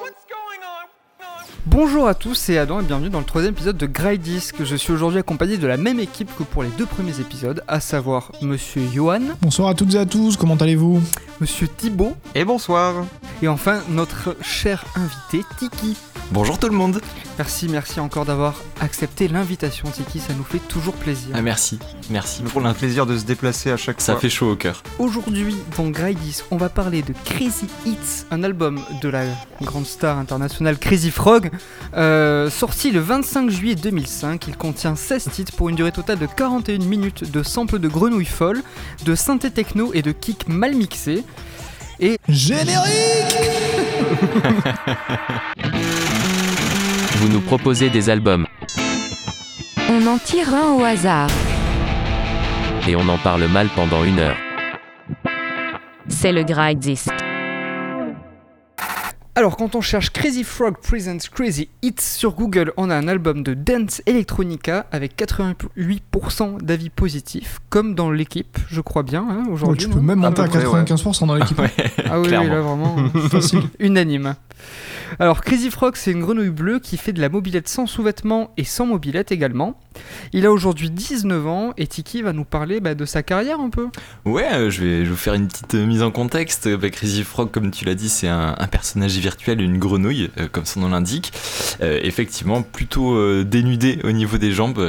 What's going on? Bonjour à tous, c'est Adam et bienvenue dans le troisième épisode de Disc. Je suis aujourd'hui accompagné de la même équipe que pour les deux premiers épisodes, à savoir Monsieur Johan. Bonsoir à toutes et à tous, comment allez-vous? Monsieur Thibaut. Et bonsoir. Et enfin notre cher invité Tiki. Bonjour tout le monde. Merci, merci encore d'avoir accepté l'invitation Tiki, ça nous fait toujours plaisir. Ah, merci, merci pour le plaisir de se déplacer à chaque ça fois. Ça fait chaud au cœur. Aujourd'hui, dans Disc, on va parler de Crazy Hits, un album de la grande star internationale Crazy Frog, euh, sorti le 25 juillet 2005. Il contient 16 titres pour une durée totale de 41 minutes de samples de grenouilles folles, de synthé techno et de kicks mal mixés. Et générique Vous nous proposez des albums. On en tire un au hasard. Et on en parle mal pendant une heure. C'est le Gride Disc. Alors, quand on cherche Crazy Frog Presents Crazy Hits sur Google, on a un album de dance electronica avec 88% d'avis positifs, comme dans l'équipe, je crois bien, hein, aujourd'hui. tu peux même monter à, 95% ouais. dans l'équipe. Ah oui, là vraiment, facile. Unanime. Alors, Crazy Frog, c'est une grenouille bleue qui fait de la mobilette sans sous-vêtements et sans mobilette également. Il a aujourd'hui 19 ans et Tiki va nous parler bah, de sa carrière un peu. Ouais, euh, je, vais, je vais vous faire une petite euh, mise en contexte. Bah, Crazy Frog, comme tu l'as dit, c'est un, un, personnage virtuel, une grenouille, euh, comme son nom l'indique. Euh, effectivement, plutôt euh, dénudé au niveau des jambes.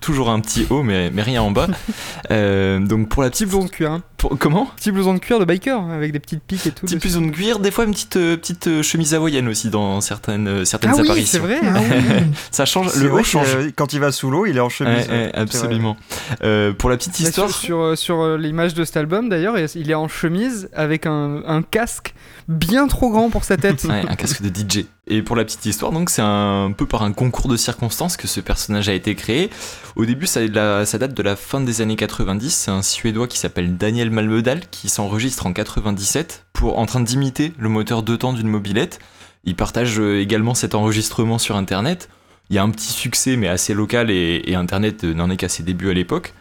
toujours un petit haut, mais, mais rien en bas. donc pour la petite de cuir. Hein. Pour, comment Petit blouson de cuir de biker avec des petites piques et tout. Petit blouson de cuir, des fois une petite petite chemise hawaïenne aussi dans certaines certaines ah apparitions. Oui, c'est vrai. Ah oui. Ça change. Le haut change. Quand il va sous l'eau, il est en chemise. Ouais, ouais, absolument. Euh, pour la petite histoire. Sur, sur, sur l'image de cet album d'ailleurs, il est en chemise avec un, un, casque bien trop grand pour sa tête. ouais, un casque de DJ. Et pour la petite histoire, donc c'est un peu par un concours de circonstances que ce personnage a été créé. Au début, ça, date de la fin des années 90. C'est un Suédois qui s'appelle Daniel Malmedal qui s'enregistre en 97 pour en train d'imiter le moteur deux temps d'une mobilette. Il partage également cet enregistrement sur Internet. Il y a un petit succès, mais assez local, et, et Internet n'en est qu'à ses débuts à l'époque.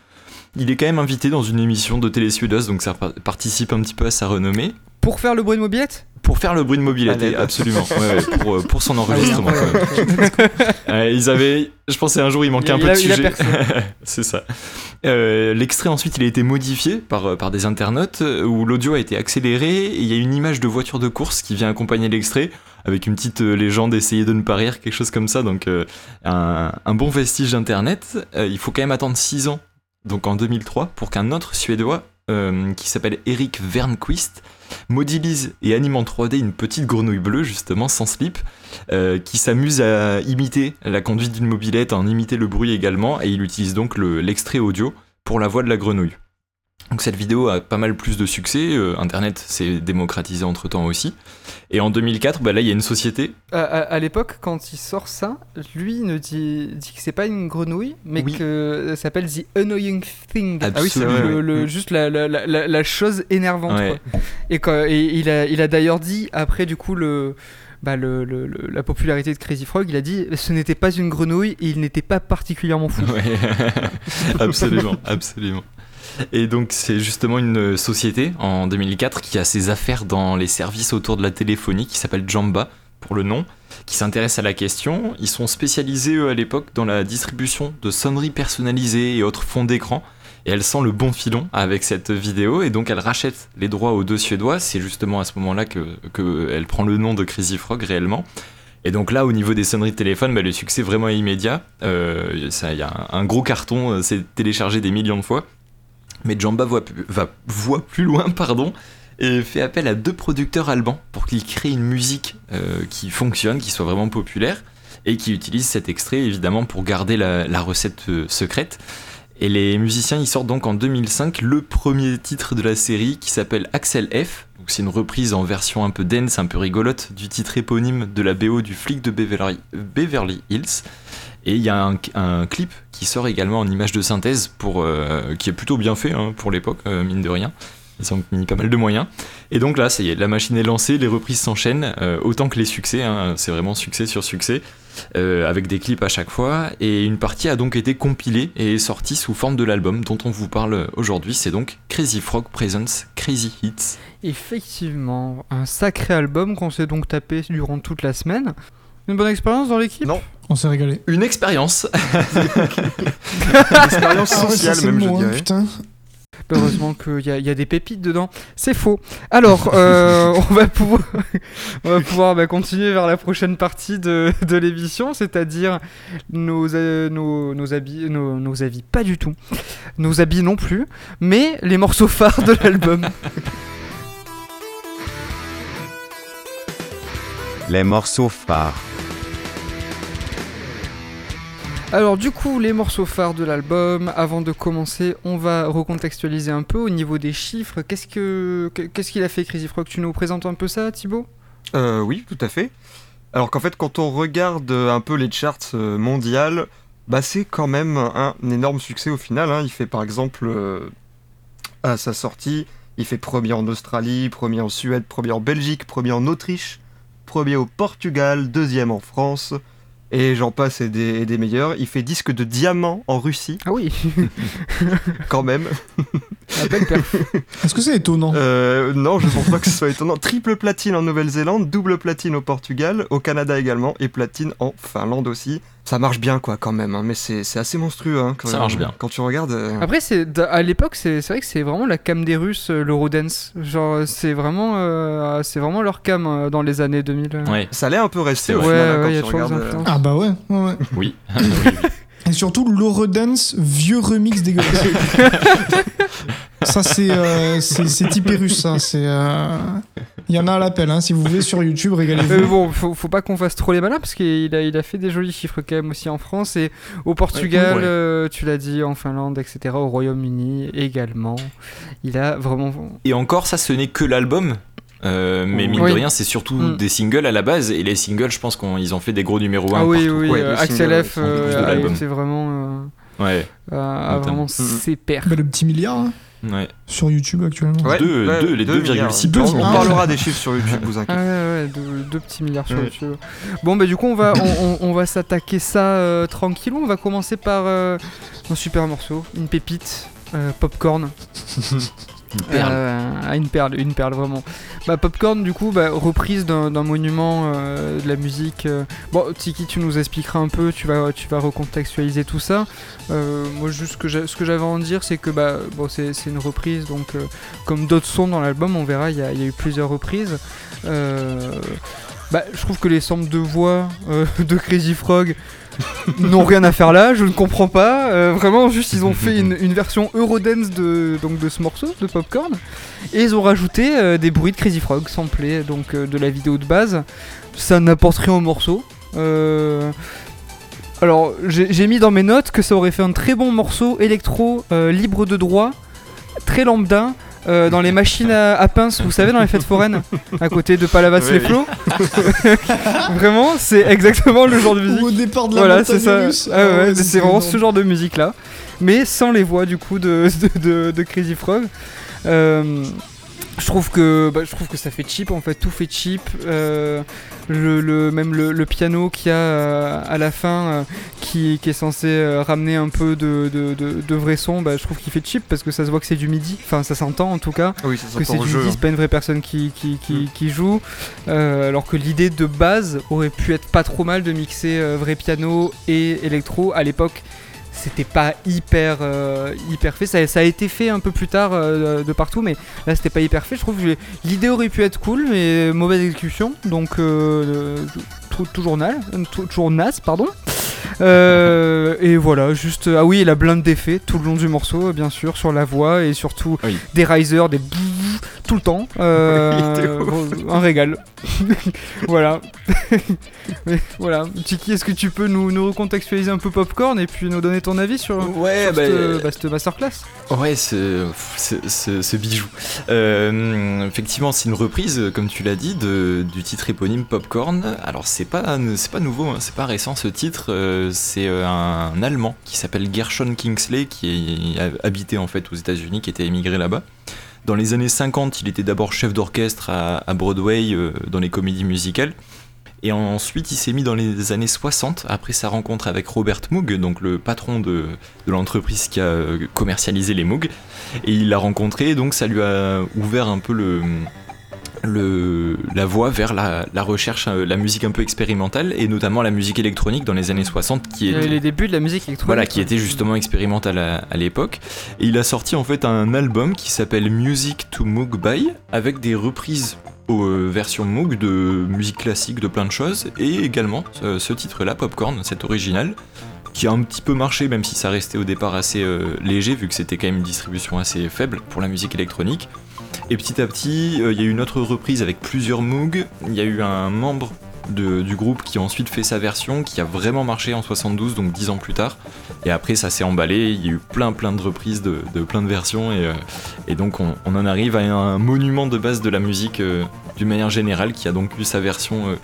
Il est quand même invité dans une émission de télé suédoise, donc ça participe un petit peu à sa renommée. Pour faire le bruit de mobilette? Pour faire le bruit de mobilette, Allez, absolument, ouais, ouais, pour, pour, son enregistrement. euh, ils avaient, je pensais un jour il manquait il, un peu il de sujet. a C'est ça. Euh, L'extrait ensuite il a été modifié par, par des internautes où l'audio a été accéléré et il y a une image de voiture de course qui vient accompagner l'extrait avec une petite euh, légende essayer de ne pas rire, quelque chose comme ça. Donc euh, un, un, bon vestige d'internet. Euh, il faut quand même attendre 6 ans, donc en 2003, pour qu'un autre Suédois euh, qui s'appelle Eric Vernquist modélise et anime en 3D une petite grenouille bleue justement sans slip euh, qui s'amuse à imiter la conduite d'une mobilette, à en imiter le bruit également et il utilise donc l'extrait le, audio pour la voix de la grenouille. Donc cette vidéo a pas mal plus de succès, euh, Internet s'est démocratisé entre temps aussi. Et en 2004, bah là il y a une société. À, à, à l'époque, quand il sort ça, lui ne dit, dit que c'est pas une grenouille, mais Oui. que ça s'appelle The Annoying Thing. Ah oui, c'est Le- le- Mm. juste la, la, la, la chose énervante. Ouais. quoi. Et, quand- et il a, il a d'ailleurs dit, après du coup, le, bah, le, le- le- la popularité de Crazy Frog, il a dit ce n'était pas une grenouille et il n'était pas particulièrement fou. Ouais, absolument, absolument. Et donc c'est justement une société en 2004 qui a ses affaires dans les services autour de la téléphonie qui s'appelle Jamba pour le nom, qui s'intéresse à la question. Ils sont spécialisés eux, à l'époque dans la distribution de sonneries personnalisées et autres fonds d'écran. Et elle sent le bon filon avec cette vidéo et donc elle rachète les droits aux deux Suédois. C'est justement à ce moment-là que, que elle prend le nom de Crazy Frog réellement. Et donc là, au niveau des sonneries de téléphone, bah, le succès vraiment immédiat. Euh, Il y a un, un gros carton, euh, c'est téléchargé des millions de fois. Mais Jamba voit, va, plus loin et fait appel à deux producteurs allemands pour qu'ils créent une musique euh, qui fonctionne, qui soit vraiment populaire, et qui utilise cet extrait évidemment pour garder la, recette euh, secrète. Et les musiciens, ils sortent donc en 2005 le premier titre de la série qui s'appelle Axel F. C'est une reprise en version un peu dance, un peu rigolote du titre éponyme de la BO du flic de Beverly Hills. Et il y a un, un clip qui sort également en image de synthèse pour, euh, qui est plutôt bien fait hein, pour l'époque, euh, mine de rien. Ils ont mis pas mal de moyens. Et donc là, ça y est, la machine est lancée, les reprises s'enchaînent, euh, autant que les succès, hein, c'est vraiment succès sur succès, euh, avec des clips à chaque fois. Et une partie a donc été compilée et est sortie sous forme de l'album dont on vous parle aujourd'hui. C'est donc Crazy Frog Presents Crazy Hits. Effectivement, un sacré album qu'on s'est donc tapé durant toute la semaine. Une bonne expérience dans l'équipe? Non. On s'est régalé. Une expérience Expérience Ah ouais, sociale, même, je hein, dirais. putain. Heureusement qu'il y, a- il y a des pépites dedans. C'est faux. Alors, euh, on va pouvoir, on va pouvoir bah, continuer vers la prochaine partie de, de l'émission, c'est-à-dire nos, euh, nos, nos habits, nos, nos avis, pas du tout. Nos habits non plus, mais les morceaux phares de l'album. Les morceaux phares. Alors du coup, les morceaux phares de l'album, avant de commencer, on va recontextualiser un peu au niveau des chiffres. Qu'est-ce que qu'il a fait Crazy Frog Tu nous présentes un peu ça, Thibaut? Euh, oui, tout à fait. Alors qu'en fait, quand on regarde euh, un peu les charts euh, mondiales, bah c'est quand même un énorme succès au final. hein. Il fait par exemple, euh, à sa sortie, il fait premier en Australie, premier en Suède, premier en Belgique, premier en Autriche, premier au Portugal, deuxième en France, et j'en passe et des, et des meilleurs. Il fait disque de diamant en Russie, Ah oui, quand même. la belle perf. Est-ce que c'est étonnant? Euh, non, je pense pas que ce soit étonnant. Triple platine en Nouvelle-Zélande, double platine au Portugal, au Canada également, et platine en Finlande aussi. Ça marche bien, quoi, quand même, hein, mais c'est assez monstrueux. Hein, quand Ça marche bien. Quand tu regardes. euh, Après, à l'époque, c'est vrai que c'est vraiment la cam des Russes, euh, l'Eurodance. Genre, c'est vraiment, euh, c'est vraiment leur cam euh, dans les années 2000. euh. Ouais, Ça allait un peu rester final, Ouais, hein, ouais, quand y a regardes, euh. Ah bah ouais, ouais, ouais. oui. Et surtout l'Eurodance vieux remix dégueulasse. ça c'est euh, typé russe ça. C'est euh, il y en a à l'appel hein. Si vous voulez sur YouTube, Euh, régalez-vous. bon, faut, faut pas qu'on fasse trop les malins parce qu'il a, il a fait des jolis chiffres quand même aussi en France et au Portugal, Ouais. euh, tu l'as dit, en Finlande, etc. Au Royaume-Uni également. Il a vraiment. Et encore, ça, ce n'est que l'album. Euh, mais mine Oui. de rien, c'est surtout Mm. des singles à la base. Et les singles, je pense qu'ils ont fait des gros numéros 1 Ah oui, partout. oui, Ouais, euh, Axel F euh, été vraiment. euh, Ouais, a, vraiment ses pères. Bah, le petit milliard hein, ouais. sur YouTube actuellement. Ouais, Deux- ouais, deux- les deux 2,6 milliards. milliards. On Ah, parlera des chiffres sur YouTube, vous Ah inquiétez. ouais, ouais, deux, deux petits milliards sur Ouais. YouTube. Bon, bah, du coup, on va, on, on- on va s'attaquer ça euh, tranquillou. On va commencer par euh, un super morceau, une pépite, euh, Popcorn. Une perle. Euh, ah, une perle, une perle vraiment. Bah, Popcorn, du coup, bah, reprise d'un monument euh, de la musique. euh. Bon, Tiki, tu nous expliqueras un peu, tu vas, tu vas recontextualiser tout ça. Euh, moi, juste ce que j'avais à en dire, c'est que bah, bon, c'est une reprise, donc comme d'autres sons dans l'album, on verra, il y, a- eu plusieurs reprises. Bah, je trouve que les samples de voix de Crazy Frog n'ont rien à faire là, je ne comprends pas. Euh, vraiment, juste ils ont fait une, version Eurodance de, donc, de ce morceau, de Popcorn, et ils ont rajouté euh, des bruits de Crazy Frog samplés donc, euh, de la vidéo de base. Ça n'apporte rien au morceau. Alors, j'ai mis dans mes notes que ça aurait fait un très bon morceau électro libre de droit, très lambda. Euh, dans les machines à, à pince, vous savez, dans les fêtes foraines, à côté de Palavas-les-Flots. Vraiment, c'est exactement le genre de musique. Ou au départ de la Voilà, c'est ça. russe. Ah Ah ouais, ouais, c'est vraiment ce genre de musique là, mais sans les voix du coup de, de, de- de Crazy Frog. Euh, je trouve que bah, je trouve que ça fait cheap en fait, tout fait cheap. Euh, le, le- même le, le piano qu'il y a euh, à la fin, euh, qui, qui est censé euh, ramener un peu de, de, de, de vrai son, bah, je trouve qu'il fait cheap parce que ça se voit que c'est du midi. Enfin, ça s'entend en tout cas Oui, ça que c'est du jeu. midi, c'est pas une vraie personne qui, qui, qui, qui joue. Euh, alors que l'idée de base aurait pu être pas trop mal de mixer vrai piano et électro. À l'époque, c'était pas hyper, euh, hyper fait. Ça, a été fait un peu plus tard euh, de partout, mais là c'était pas hyper fait. Je trouve que l'idée aurait pu être cool, mais mauvaise exécution. Donc, euh, tou- toujours, toujours naze, pardon. Euh, et voilà, juste. Ah oui, et la blinde d'effets tout le long du morceau, bien sûr, sur la voix et surtout Oui. des risers, des bouh, tout le temps. Euh, un régal. voilà. Mais voilà. Tiki, est-ce que tu peux nous, nous recontextualiser un peu Popcorn et puis nous donner ton avis sur, Ouais, sur bah, cette, bah, cette masterclass? Ouais, ce, bijou. Euh, effectivement, c'est une reprise, comme tu l'as dit, de, du titre éponyme Popcorn. Alors, c'est pas, pas nouveau, hein, c'est pas récent ce titre. Euh, c'est euh, un Allemand qui s'appelle Gershon Kingsley, qui habité en fait aux États-Unis, qui était émigré là-bas. Dans les années 50, il était d'abord chef d'orchestre à, Broadway euh, dans les comédies musicales. Et ensuite, il s'est mis dans les années 60, après sa rencontre avec Robert Moog, donc le patron de, de l'entreprise qui a commercialisé les Moog. Et il l'a rencontré, donc ça lui a ouvert un peu le, le, la voie vers la, la recherche, euh, la musique un peu expérimentale, et notamment la musique électronique dans les années 60, qui était, les débuts de la musique électronique. voilà, qui était justement expérimentale à, à l'époque. Et il a sorti en fait un album qui s'appelle Music to Moog By, avec des reprises aux euh, versions Moog de musique classique, de plein de choses, et également euh, ce titre-là, Popcorn, cet original, qui a un petit peu marché, même si ça restait au départ assez euh, léger, vu que c'était quand même une distribution assez faible pour la musique électronique. Et petit à petit, euh, il y a eu une autre reprise avec plusieurs Moog. Il y a eu un membre du groupe qui a ensuite fait sa version, qui a vraiment marché en 72, donc 10 ans plus tard. Et après, ça s'est emballé. Il y a eu plein, plein de reprises de, plein de versions. Et, euh, donc, on, en arrive à un monument de base de la musique euh, d'une manière générale, qui a donc eu sa version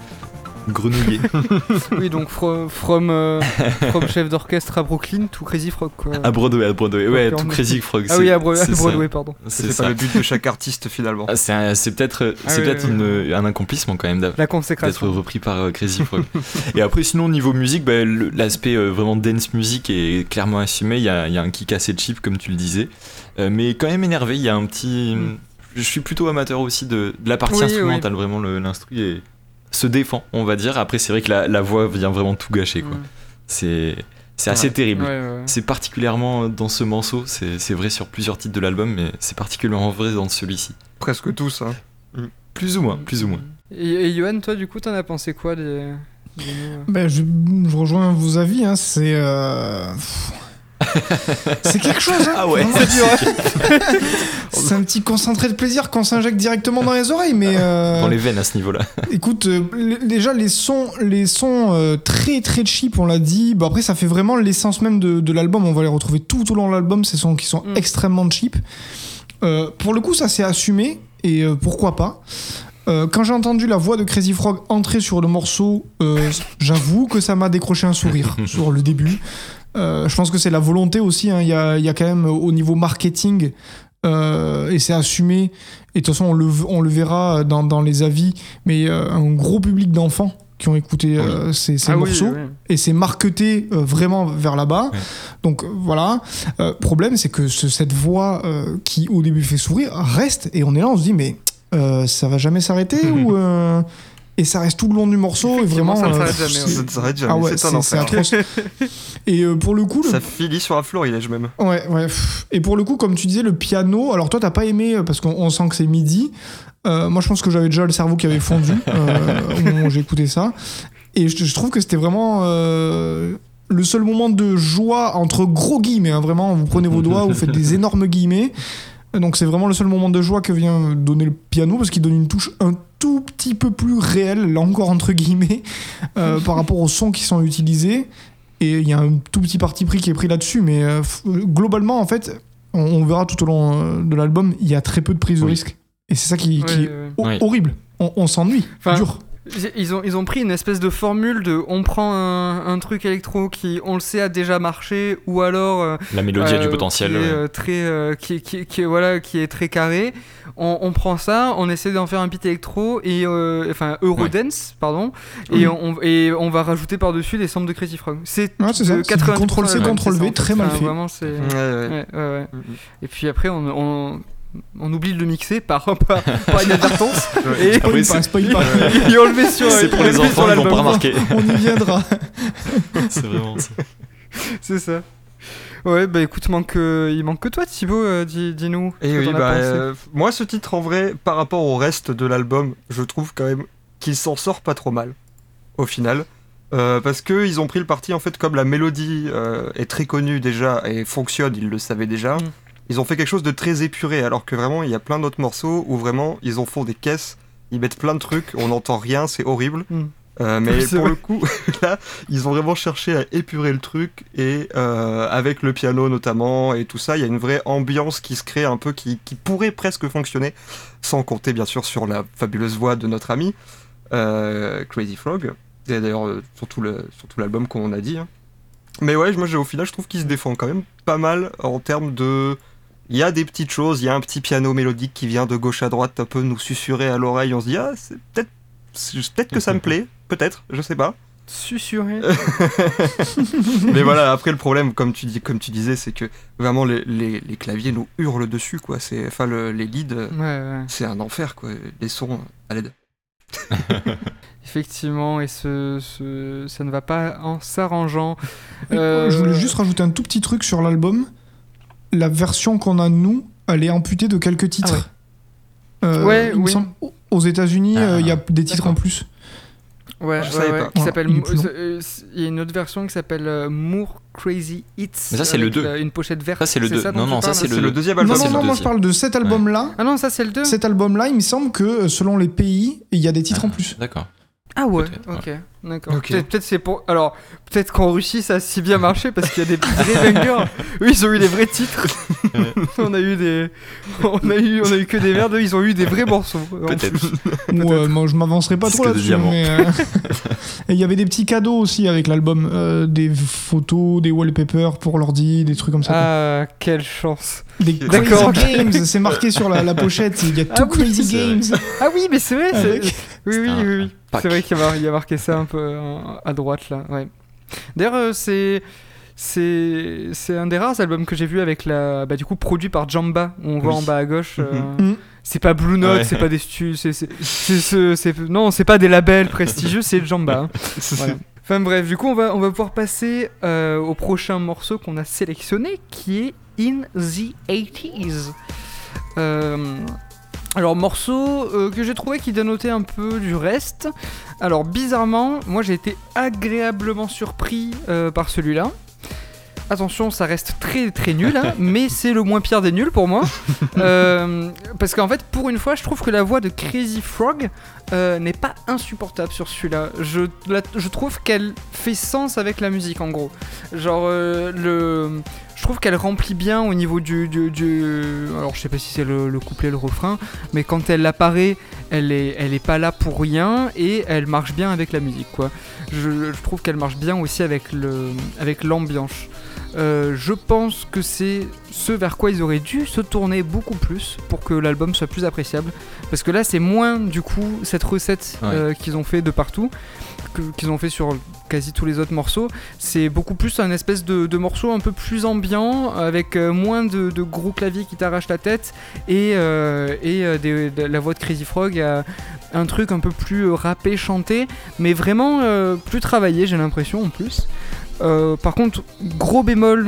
grenouillée. Oui, donc fro- from, euh, from chef d'orchestre à Brooklyn to Crazy Frog. Quoi. à Broadway, à Broadway. Ouais, tout Crazy Frog. ah oui, à, Bro- à c'est ça. Broadway, pardon. C'est pas ça. le but de chaque artiste finalement. Ah, c'est peut-être Ah c'est oui, peut-être oui, une- un accomplissement quand même d'être repris par euh, Crazy Frog. et après, sinon, niveau musique, bah, l'aspect euh, vraiment dance music est clairement assumé. Il y a, il y a un kick assez cheap, comme tu le disais. Euh, mais quand même énervé, il y a un petit. Je suis plutôt amateur aussi de, de la partie Oui, instrumentale. Vraiment, l'instru est- se défend, on va dire. Après, c'est vrai que la, la voix vient vraiment tout gâcher. quoi. Mm. C'est c'est assez Ouais. terrible. Ouais, ouais. C'est particulièrement dans ce morceau, c'est c'est vrai sur plusieurs titres de l'album, mais c'est particulièrement vrai dans celui-ci. Presque tous. Hein. Plus ou moins, plus ou moins. Et, et Johan, toi, du coup, t'en as pensé quoi des, des nous, euh Ben, je, je rejoins vos avis, hein, c'est. euh, C'est quelque chose, hein Ah ouais, C'est hein C'est un petit concentré de plaisir qu'on s'injecte directement dans les oreilles, mais. euh, dans les veines à ce niveau-là. Écoute, euh, déjà les sons, les sons euh, très très cheap, on l'a dit. Bon après, ça fait vraiment l'essence même de, de l'album. On va les retrouver tout au long de l'album. Ces sons qui sont Mm. extrêmement cheap. Euh, pour le coup, ça s'est assumé et euh, pourquoi pas. Euh, quand j'ai entendu la voix de Crazy Frog entrer sur le morceau, euh, j'avoue que ça m'a décroché un sourire sur le début. Euh, je pense que c'est la volonté aussi. hein. Il y, a, il y a quand même au niveau marketing, euh, et c'est assumé. Et de toute façon, on le, on le verra dans, dans les avis, mais euh, un gros public d'enfants qui ont écouté euh, ces, ces Ah morceaux oui. et c'est marketé euh, vraiment vers là-bas. Donc voilà. Euh, problème, c'est que ce- cette voix euh, qui au début fait sourire reste et on est là, on se dit mais euh, ça va jamais s'arrêter ou euh, et ça reste tout le long du morceau et vraiment ça ne euh, s'arrête jamais, Ça ne s'arrête jamais, ah ouais, c'est un enfer. et euh, pour le coup, le Ça finit sur un florilège même. Ouais, ouais. Et pour le coup, comme tu disais, le piano, alors toi, t'as pas aimé euh, parce qu'on on sent que c'est midi. Euh, moi, je pense que j'avais déjà le cerveau qui avait fondu euh, au moment où j'ai écouté ça. Et je, je trouve que c'était vraiment euh, le seul moment de joie, entre gros guillemets. hein, vraiment, vous prenez vos doigts, vous faites des énormes guillemets. Donc, c'est vraiment le seul moment de joie que vient donner le piano parce qu'il donne une touche un tout petit peu plus réelle, là encore entre guillemets, euh, par rapport aux sons qui sont utilisés. Et il y a un tout petit parti pris qui est pris là-dessus, mais euh, f- globalement, en fait, on, on verra tout au long euh, de l'album, il y a très peu de prise de Oui. risque. Et c'est ça qui, qui Ouais, est Oui. horrible. On, on s'ennuie, Enfin, dur. Ils ont, ils ont pris une espèce de formule de on prend un, un truc électro qui, on le sait, a déjà marché, ou alors. euh, La mélodie a du euh, potentiel. Qui est, ouais. euh, très, euh, qui, qui, voilà, qui est très carré. On, on prend ça, on essaie d'en faire un beat électro, et, euh, enfin Eurodance, pardon, et, on, et on va rajouter par-dessus les samples de Crazy Frog. C'est Ouais, c'est ça. de C'est du 80% Ctrl-C, de la- Ctrl-V, c'est ça, en très mal fait. Vraiment, c'est. Ouais, ouais. Ouais, ouais, ouais. Mm, mm. Et puis après, on, on, on oublie de le mixer par, par, par inadvertance. Et, pas, c'est- spoil pas. et on le met sur C'est pour le les enfants, ils vont pas remarquer. On y viendra. C'est vraiment ça. C'est ça. Ouais, bah écoute, manque, euh, il manque que toi, Thibaut, euh, dis- dis-nous. oui, as bah, euh, moi, ce titre, en vrai, par rapport au reste de l'album, je trouve quand même qu'il s'en sort pas trop mal, au final. Euh, parce que ils ont pris le parti, en fait, comme la mélodie euh, est très connue déjà et fonctionne, ils le savaient déjà. Mm. Ils ont fait quelque chose de très épuré, alors que vraiment, il y a plein d'autres morceaux où vraiment, ils en font des caisses, ils mettent plein de trucs, on n'entend rien, c'est horrible. Mm. Euh, mais pour vrai. le coup, là, ils ont vraiment cherché à épurer le truc et euh, avec le piano notamment et tout ça, il y a une vraie ambiance qui se crée un peu qui, qui pourrait presque fonctionner, sans compter bien sûr sur la fabuleuse voix de notre ami euh, Crazy Frog. Et d'ailleurs euh, sur tout le- sur tout l'album comme on a dit. hein. Mais ouais, moi au final je trouve qu'il se défend quand même pas mal en termes de... Il y a des petites choses, il y a un petit piano mélodique qui vient de gauche à droite, un peu nous susurrer à l'oreille. On se dit, ah, c'est peut-être que ça me plaît, peut-être, je sais pas. Susurré. Mais voilà, après le problème, comme tu, dis, comme tu disais, c'est que vraiment les, les- les claviers nous hurlent dessus, quoi. C'est, enfin, le- les leads, euh, Ouais, ouais. c'est un enfer, quoi. Les sons à l'aide. Effectivement, et ce, ce- ça ne va pas en s'arrangeant. Euh, Je voulais juste rajouter un tout petit truc sur l'album. La version qu'on a nous, elle est amputée de quelques titres. Euh, Ouais, il me oui. semble, aux États-Unis, euh, Ah, il y a des titres en plus. Ouais, Je ouais, savais ouais, pas. qui Voilà, s'appelle. il euh, Il y a une autre version qui s'appelle euh, Moore Crazy Hits. Mais ça, c'est le avec deux. la- Une pochette verte. Ça, c'est le deux. dont Non, tu non, ça, c'est le- le deuxième Non, album. non, c'est non, le moi je parle de cet album-là. Ah non, ça c'est le 2. Cet album-là, il me semble que euh, selon les pays, il y a des titres en plus. D'accord. Ah ouais, ok, d'accord. Peut-être peut-être c'est pour. Alors, peut-être qu'en Russie ça a si bien marché parce qu'il y a des vrais bangers. Eux ils ont eu des vrais titres. on a eu des. On a eu, on a eu que des merdes, eux ils ont eu des vrais morceaux. Peut-être. Ouais, moi je m'avancerai pas trop de là-dessus. mais, euh, Et il y avait des petits cadeaux aussi avec l'album, euh, des photos, des wallpapers pour l'ordi, des trucs comme ça. quoi. Ah, quelle chance. Des D'accord, Crazy. Games, c'est marqué sur la, la pochette. Il y a Ah tout oui, Crazy vrai. Games. Ah oui, mais c'est vrai. c'est- Avec- Oui, oui, oui. oui. C'est vrai qu'il y, a y marqué ça un peu euh, à droite là. Ouais. D'ailleurs, euh, c'est. C'est c'est un des rares albums que j'ai vu avec la bah, du coup produit par Jamba on voit Oui. en bas à gauche euh, Mhm. c'est pas Blue Note Ouais. c'est pas des stu c'est c'est- c'est ce- c'est- non c'est pas des labels prestigieux c'est Jamba hein. Voilà. Enfin bref, du coup, on va, on va pouvoir passer euh, au prochain morceau qu'on a sélectionné, qui est In the 80s. Euh, alors, morceau euh, que j'ai trouvé qui dénotait un peu du reste. Alors, bizarrement, moi j'ai été agréablement surpris euh, par celui-là. Attention, ça reste très très nul, hein, mais c'est le moins pire des nuls pour moi. Euh, parce qu'en fait, pour une fois, je trouve que la voix de Crazy Frog n'est pas insupportable sur celui-là. Je, la- je trouve qu'elle fait sens avec la musique en gros. Genre, le, je trouve qu'elle remplit bien au niveau du, du, du- Alors, je sais pas si c'est le, le couplet, le refrain, mais quand elle apparaît, elle est, elle est pas là pour rien et elle marche bien avec la musique quoi. Je, je trouve qu'elle marche bien aussi avec le, avec l'ambiance. Euh, je pense que c'est ce vers quoi ils auraient dû se tourner beaucoup plus pour que l'album soit plus appréciable. Parce que là, c'est moins du coup cette recette Ouais. euh, qu'ils ont fait de partout, qu'ils ont fait sur quasi tous les autres morceaux. C'est beaucoup plus un espèce de, de morceau un peu plus ambiant, avec euh, moins de, de gros claviers qui t'arrachent la tête et, euh, et euh, des- de la voix de Crazy Frog a un truc un peu plus rappé, chanté, mais vraiment euh, plus travaillé, j'ai l'impression en plus. Euh, par contre, gros bémol,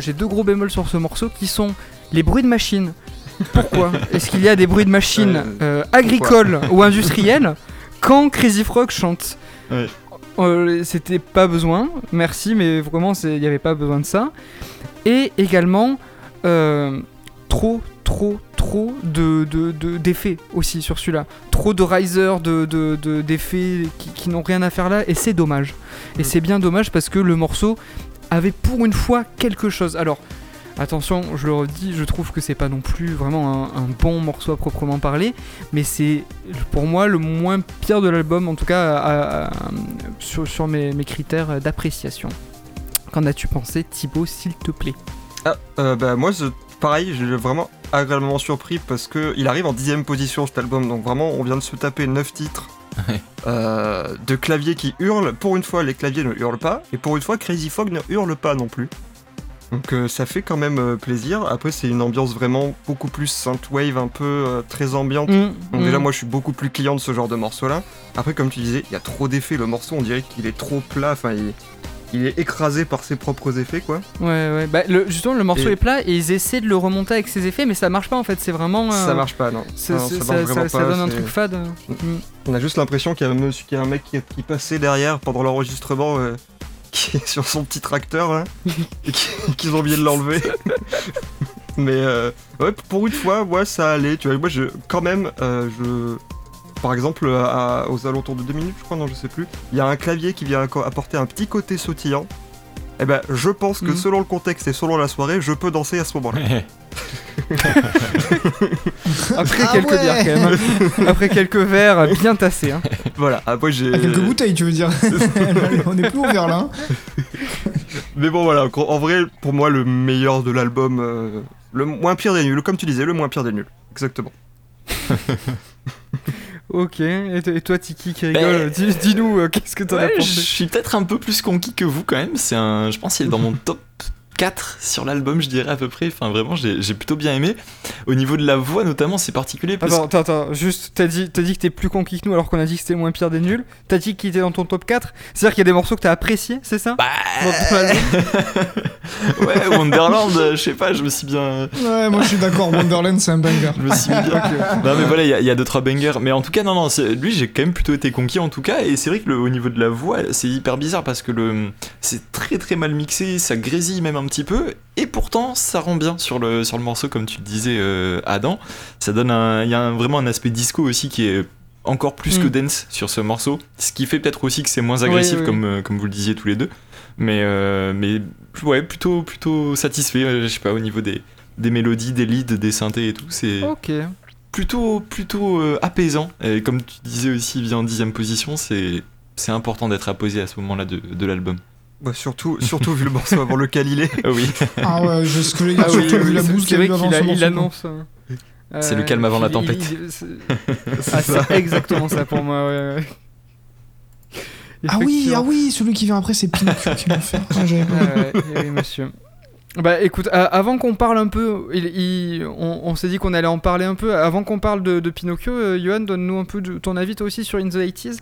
j'ai deux gros bémols sur ce morceau qui sont les bruits de machine. Pourquoi Est-ce qu'il y a des bruits de machine euh, agricoles ou industriels quand Crazy Frog chante? Euh, C'était pas besoin, merci, mais vraiment il n'y avait pas besoin de ça. Et également, euh, trop, trop, trop de, de- de- d'effets aussi sur celui-là. Trop de risers, de, de- de- d'effets qui, qui n'ont rien à faire là, et c'est dommage. Et Mm. c'est bien dommage parce que le morceau avait pour une fois quelque chose. Alors, attention, je le redis, je trouve que c'est pas non plus vraiment un, un bon morceau à proprement parler, mais c'est pour moi le moins pire de l'album, en tout cas à- à- sur, sur mes, mes critères d'appréciation. Qu'en as-tu pensé, Thibaut, s'il te plaît? Ah, euh, bah moi, je- pareil, j'ai vraiment agréablement surpris parce que il arrive en dixième position cet album, donc vraiment, on vient de se taper 9 titres euh, de claviers qui hurlent. Pour une fois, les claviers ne hurlent pas, et pour une fois, Crazy Frog ne hurle pas non plus. Donc euh, ça fait quand même euh, plaisir. Après, c'est une ambiance vraiment beaucoup plus synthwave, un peu euh, très ambiante. Mm, Donc déjà moi je suis beaucoup plus client de ce genre de morceau là. Après comme tu disais, il y a trop d'effets, le morceau on dirait qu'il est trop plat, enfin il, il est écrasé par ses propres effets quoi. Ouais, ouais. Bah, le, justement, le morceau Et- est plat et ils essaient de le remonter avec ses effets, mais ça marche pas en fait. C'est vraiment. Ça marche pas non. ça donne un truc fade. Mm. On a juste l'impression qu'il y a un, monsieur- qu'il y a un mec qui, qui passait derrière pendant l'enregistrement sur son petit tracteur là, et qui- qu'ils ont oublié de l'enlever. Mais euh, pour une fois, ouais, ça allait. Tu vois, moi, je, quand même, euh, je, par exemple, aux alentours de 2 minutes, je crois, non, je sais plus, il y a un clavier qui vient apporter un petit côté sautillant. Eh ben, je pense que Mhm. selon le contexte et selon la soirée, je peux danser à ce moment-là. Après Ah quelques ouais. bières quand même. hein. Après quelques verres bien tassés. hein. voilà. Après, j'ai. À quelques bouteilles, tu veux dire On est plus ouvert là. hein. Mais bon, voilà. En en vrai, pour moi, le meilleur de l'album, euh, Le moins pire des nuls, comme tu disais, le moins pire des nuls. Exactement. Ok, et, toi Tiki qui Ben, rigole, dis- dis-nous euh, qu'est-ce que t'en as Ouais, je pensé suis peut-être un peu plus conquis que vous quand même. C'est un, je pense qu'il est dans mon top 4 sur l'album, je dirais à peu près. Enfin, vraiment, j'ai j'ai plutôt bien aimé. Au niveau de la voix, notamment, c'est particulier parce Attends, attends, attends, juste, t'as dit, t'as dit que t'es plus conquis que nous alors qu'on a dit que c'était moins pire des nuls. T'as dit qu'il était dans ton top 4. C'est-à-dire qu'il y a des morceaux que t'as appréciés, c'est ça? Bah, ouais, Wonderland, euh, je sais pas, je me suis bien. Ouais, moi je suis d'accord, Wonderland c'est un banger. Je me suis bien. Non, mais voilà, il y y, a deux trois bangers. Mais en tout cas, non, non, lui, j'ai quand même plutôt été conquis en tout cas. Et c'est vrai que le, au niveau de la voix, c'est hyper bizarre parce que le, c'est très très mal mixé, ça grésille même un petit peu. Et pourtant, ça rend bien sur le, sur le morceau, comme tu le disais, euh, Adam. Ça donne un, il y a un- vraiment un aspect disco aussi qui est encore plus Mm. que dance sur ce morceau. Ce qui fait peut-être aussi que c'est moins agressif, Oui, oui. Comme, euh, comme vous le disiez tous les deux. Mais, euh, mais ouais, plutôt, plutôt satisfait, je sais pas, au niveau des, des mélodies, des leads, des synthés et tout. C'est plutôt, plutôt euh, apaisant. Et comme tu disais aussi, il vient en dixième position, c'est, c'est important d'être apposé à ce moment-là de, de l'album. Bah, surtout, surtout vu le morceau avant lequel il est. Ah oui, Ah ouais, je, ce que j'ai Ah oui, surtout vu la c'est- bouse c'est qu'il il euh, C'est le euh, calme avant la tempête. c'est- ah, c'est exactement ça pour moi, ouais. ouais. Ah oui, ah oui, celui qui vient après c'est Pinocchio qui l'a fait. Ah, ouais, oui, monsieur. Bah écoute, euh, avant qu'on parle un peu, il- il- on, on s'est dit qu'on allait en parler un peu. Avant qu'on parle de, de Pinocchio, euh, Johan, donne-nous un peu de, ton avis toi aussi sur In the 80s.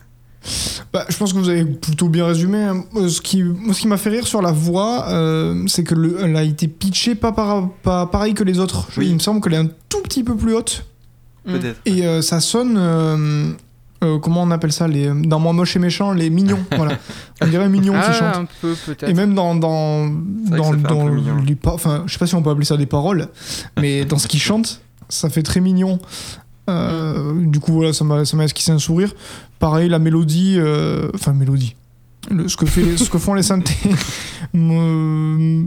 Bah, je pense que vous avez plutôt bien résumé. hein. Euh, Ce qui, ce qui m'a fait rire sur la voix, euh, c'est que le, elle a été pitchée pas, par- pas pareil que les autres. Oui. Il me semble qu'elle est un tout petit peu plus haute. peut-être. Et euh, ça sonne. euh, euh, comment on appelle ça les, Dans Moi Moche et Méchant, les mignons. voilà. On dirait un mignon qui Ah, chante. un peu peut-être. Et même dans, dans, dans, dans les enfin, je sais pas si on peut appeler ça des paroles, mais dans ce qu'il chante, ça fait très mignon. Euh, Du coup, voilà, ça m'a ça m'a esquissé un sourire. Pareil, la mélodie, euh, enfin, mélodie. Le- ce, que fait ce que font les synthés, me-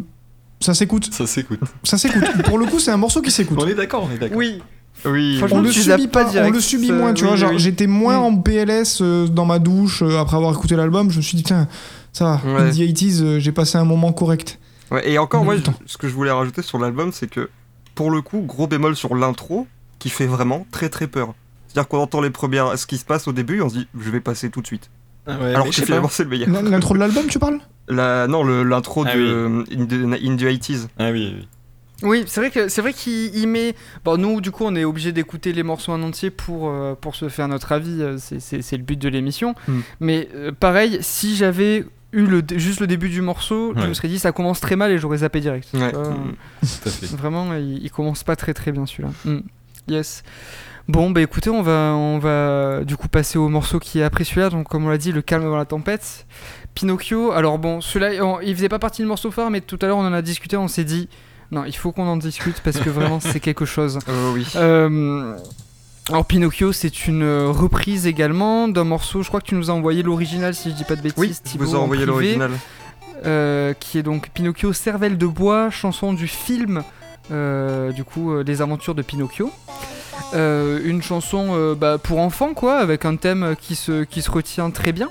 ça s'écoute. Ça s'écoute. Ça s'écoute. Pour le coup, c'est un morceau qui s'écoute. On est d'accord, on est d'accord. Oui. Oui. On le subit pas pas, direct, on le subit moins, tu oui, vois. Oui. j'étais moins Mm. en PLS euh, dans ma douche euh, après avoir écouté l'album. Je me suis dit, tiens, ça va, Ouais. In the 80s, euh, j'ai passé un moment correct. Ouais, et encore, En moi, ce que je voulais rajouter sur l'album, c'est que, pour le coup, gros bémol sur l'intro, qui fait vraiment très très peur. C'est-à-dire qu'on entend les premières, ce qui se passe au début, on se dit, je vais passer tout de suite. Ah ouais, Alors que finalement, c'est le meilleur. L'in- L'intro de l'album, tu parles? La, non, l'intro Ah de in, the, in the 80s. Ah oui, oui. Oui, c'est vrai que c'est vrai qu'il il met. Bon, nous, du coup, on est obligé d'écouter les morceaux en entier pour euh, pour se faire notre avis. euh, c'est- le but de l'émission. Hmm. Mais euh, pareil, si j'avais eu le juste le début du morceau, je me serais dit ça commence très mal et j'aurais zappé direct. Ouais. Euh, Mm. Tout à fait. Vraiment, il, il commence pas très très bien celui-là. Hmm. Yes. Bon, bah écoutez, on va, on va du coup passer au morceau qui est après celui-là. Donc, comme on l'a dit, le calme avant la tempête. Pinocchio. Alors, bon, celui-là, il faisait pas partie du morceau phare, mais tout à l'heure, on en a discuté. On s'est dit, non, il faut qu'on en discute parce que vraiment, c'est quelque chose. Oh oui. Euh, alors, Pinocchio, c'est une euh, reprise également d'un morceau. Je crois que tu nous as envoyé l'original, si je dis pas de bêtises. Oui, Thibaut, vous en envoyé l'original. euh, qui est donc Pinocchio Cervelle de bois, chanson du film, euh, du coup, euh, Les aventures de Pinocchio. Euh, une chanson euh, bah, pour enfants, quoi, avec un thème qui se, qui se retient très bien.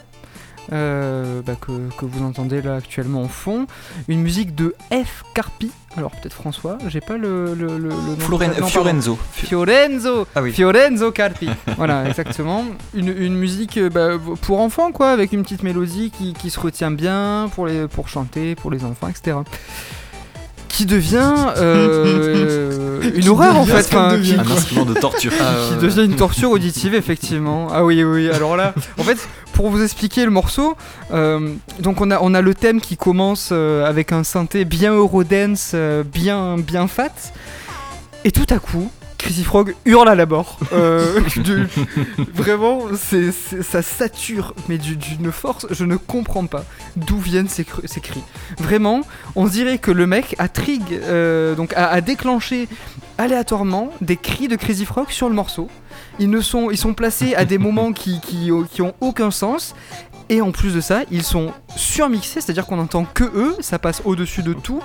euh, bah, que, que vous entendez là actuellement en fond. Une musique de F. Carpi. Alors peut-être François, j'ai pas le, le, le, le nom. Floren- non, pardon. Fiorenzo. Fiorenzo Ah oui. Fiorenzo Carpi Voilà, exactement. Une, une musique euh, bah, pour enfants, quoi, avec une petite mélodie qui, qui se retient bien pour, les, pour chanter, pour les enfants, etc. Qui devient euh, une Qui horreur, en fait. ce qu'elle enfin, devient. qui, Un instrument de torture. qui devient une torture auditive, effectivement. Ah oui, oui, alors là, en fait, pour vous expliquer le morceau, euh, donc on a, on a le thème qui commence euh, avec un synthé bien Eurodance, euh, bien, bien fat, et tout à coup, Crazy Frog hurle à la mort. Euh, du- vraiment, c'est, c'est- ça sature, mais du- d'une force, je ne comprends pas d'où viennent ces, cr- ces cris. Vraiment, on dirait que le mec a trig, euh, donc a, a déclenché aléatoirement des cris de Crazy Frog sur le morceau. Ils, ne sont, ils sont placés à des moments qui, qui, qui ont aucun sens. Et en plus de ça, ils sont surmixés, c'est-à-dire qu'on entend que eux, ça passe au-dessus de tout,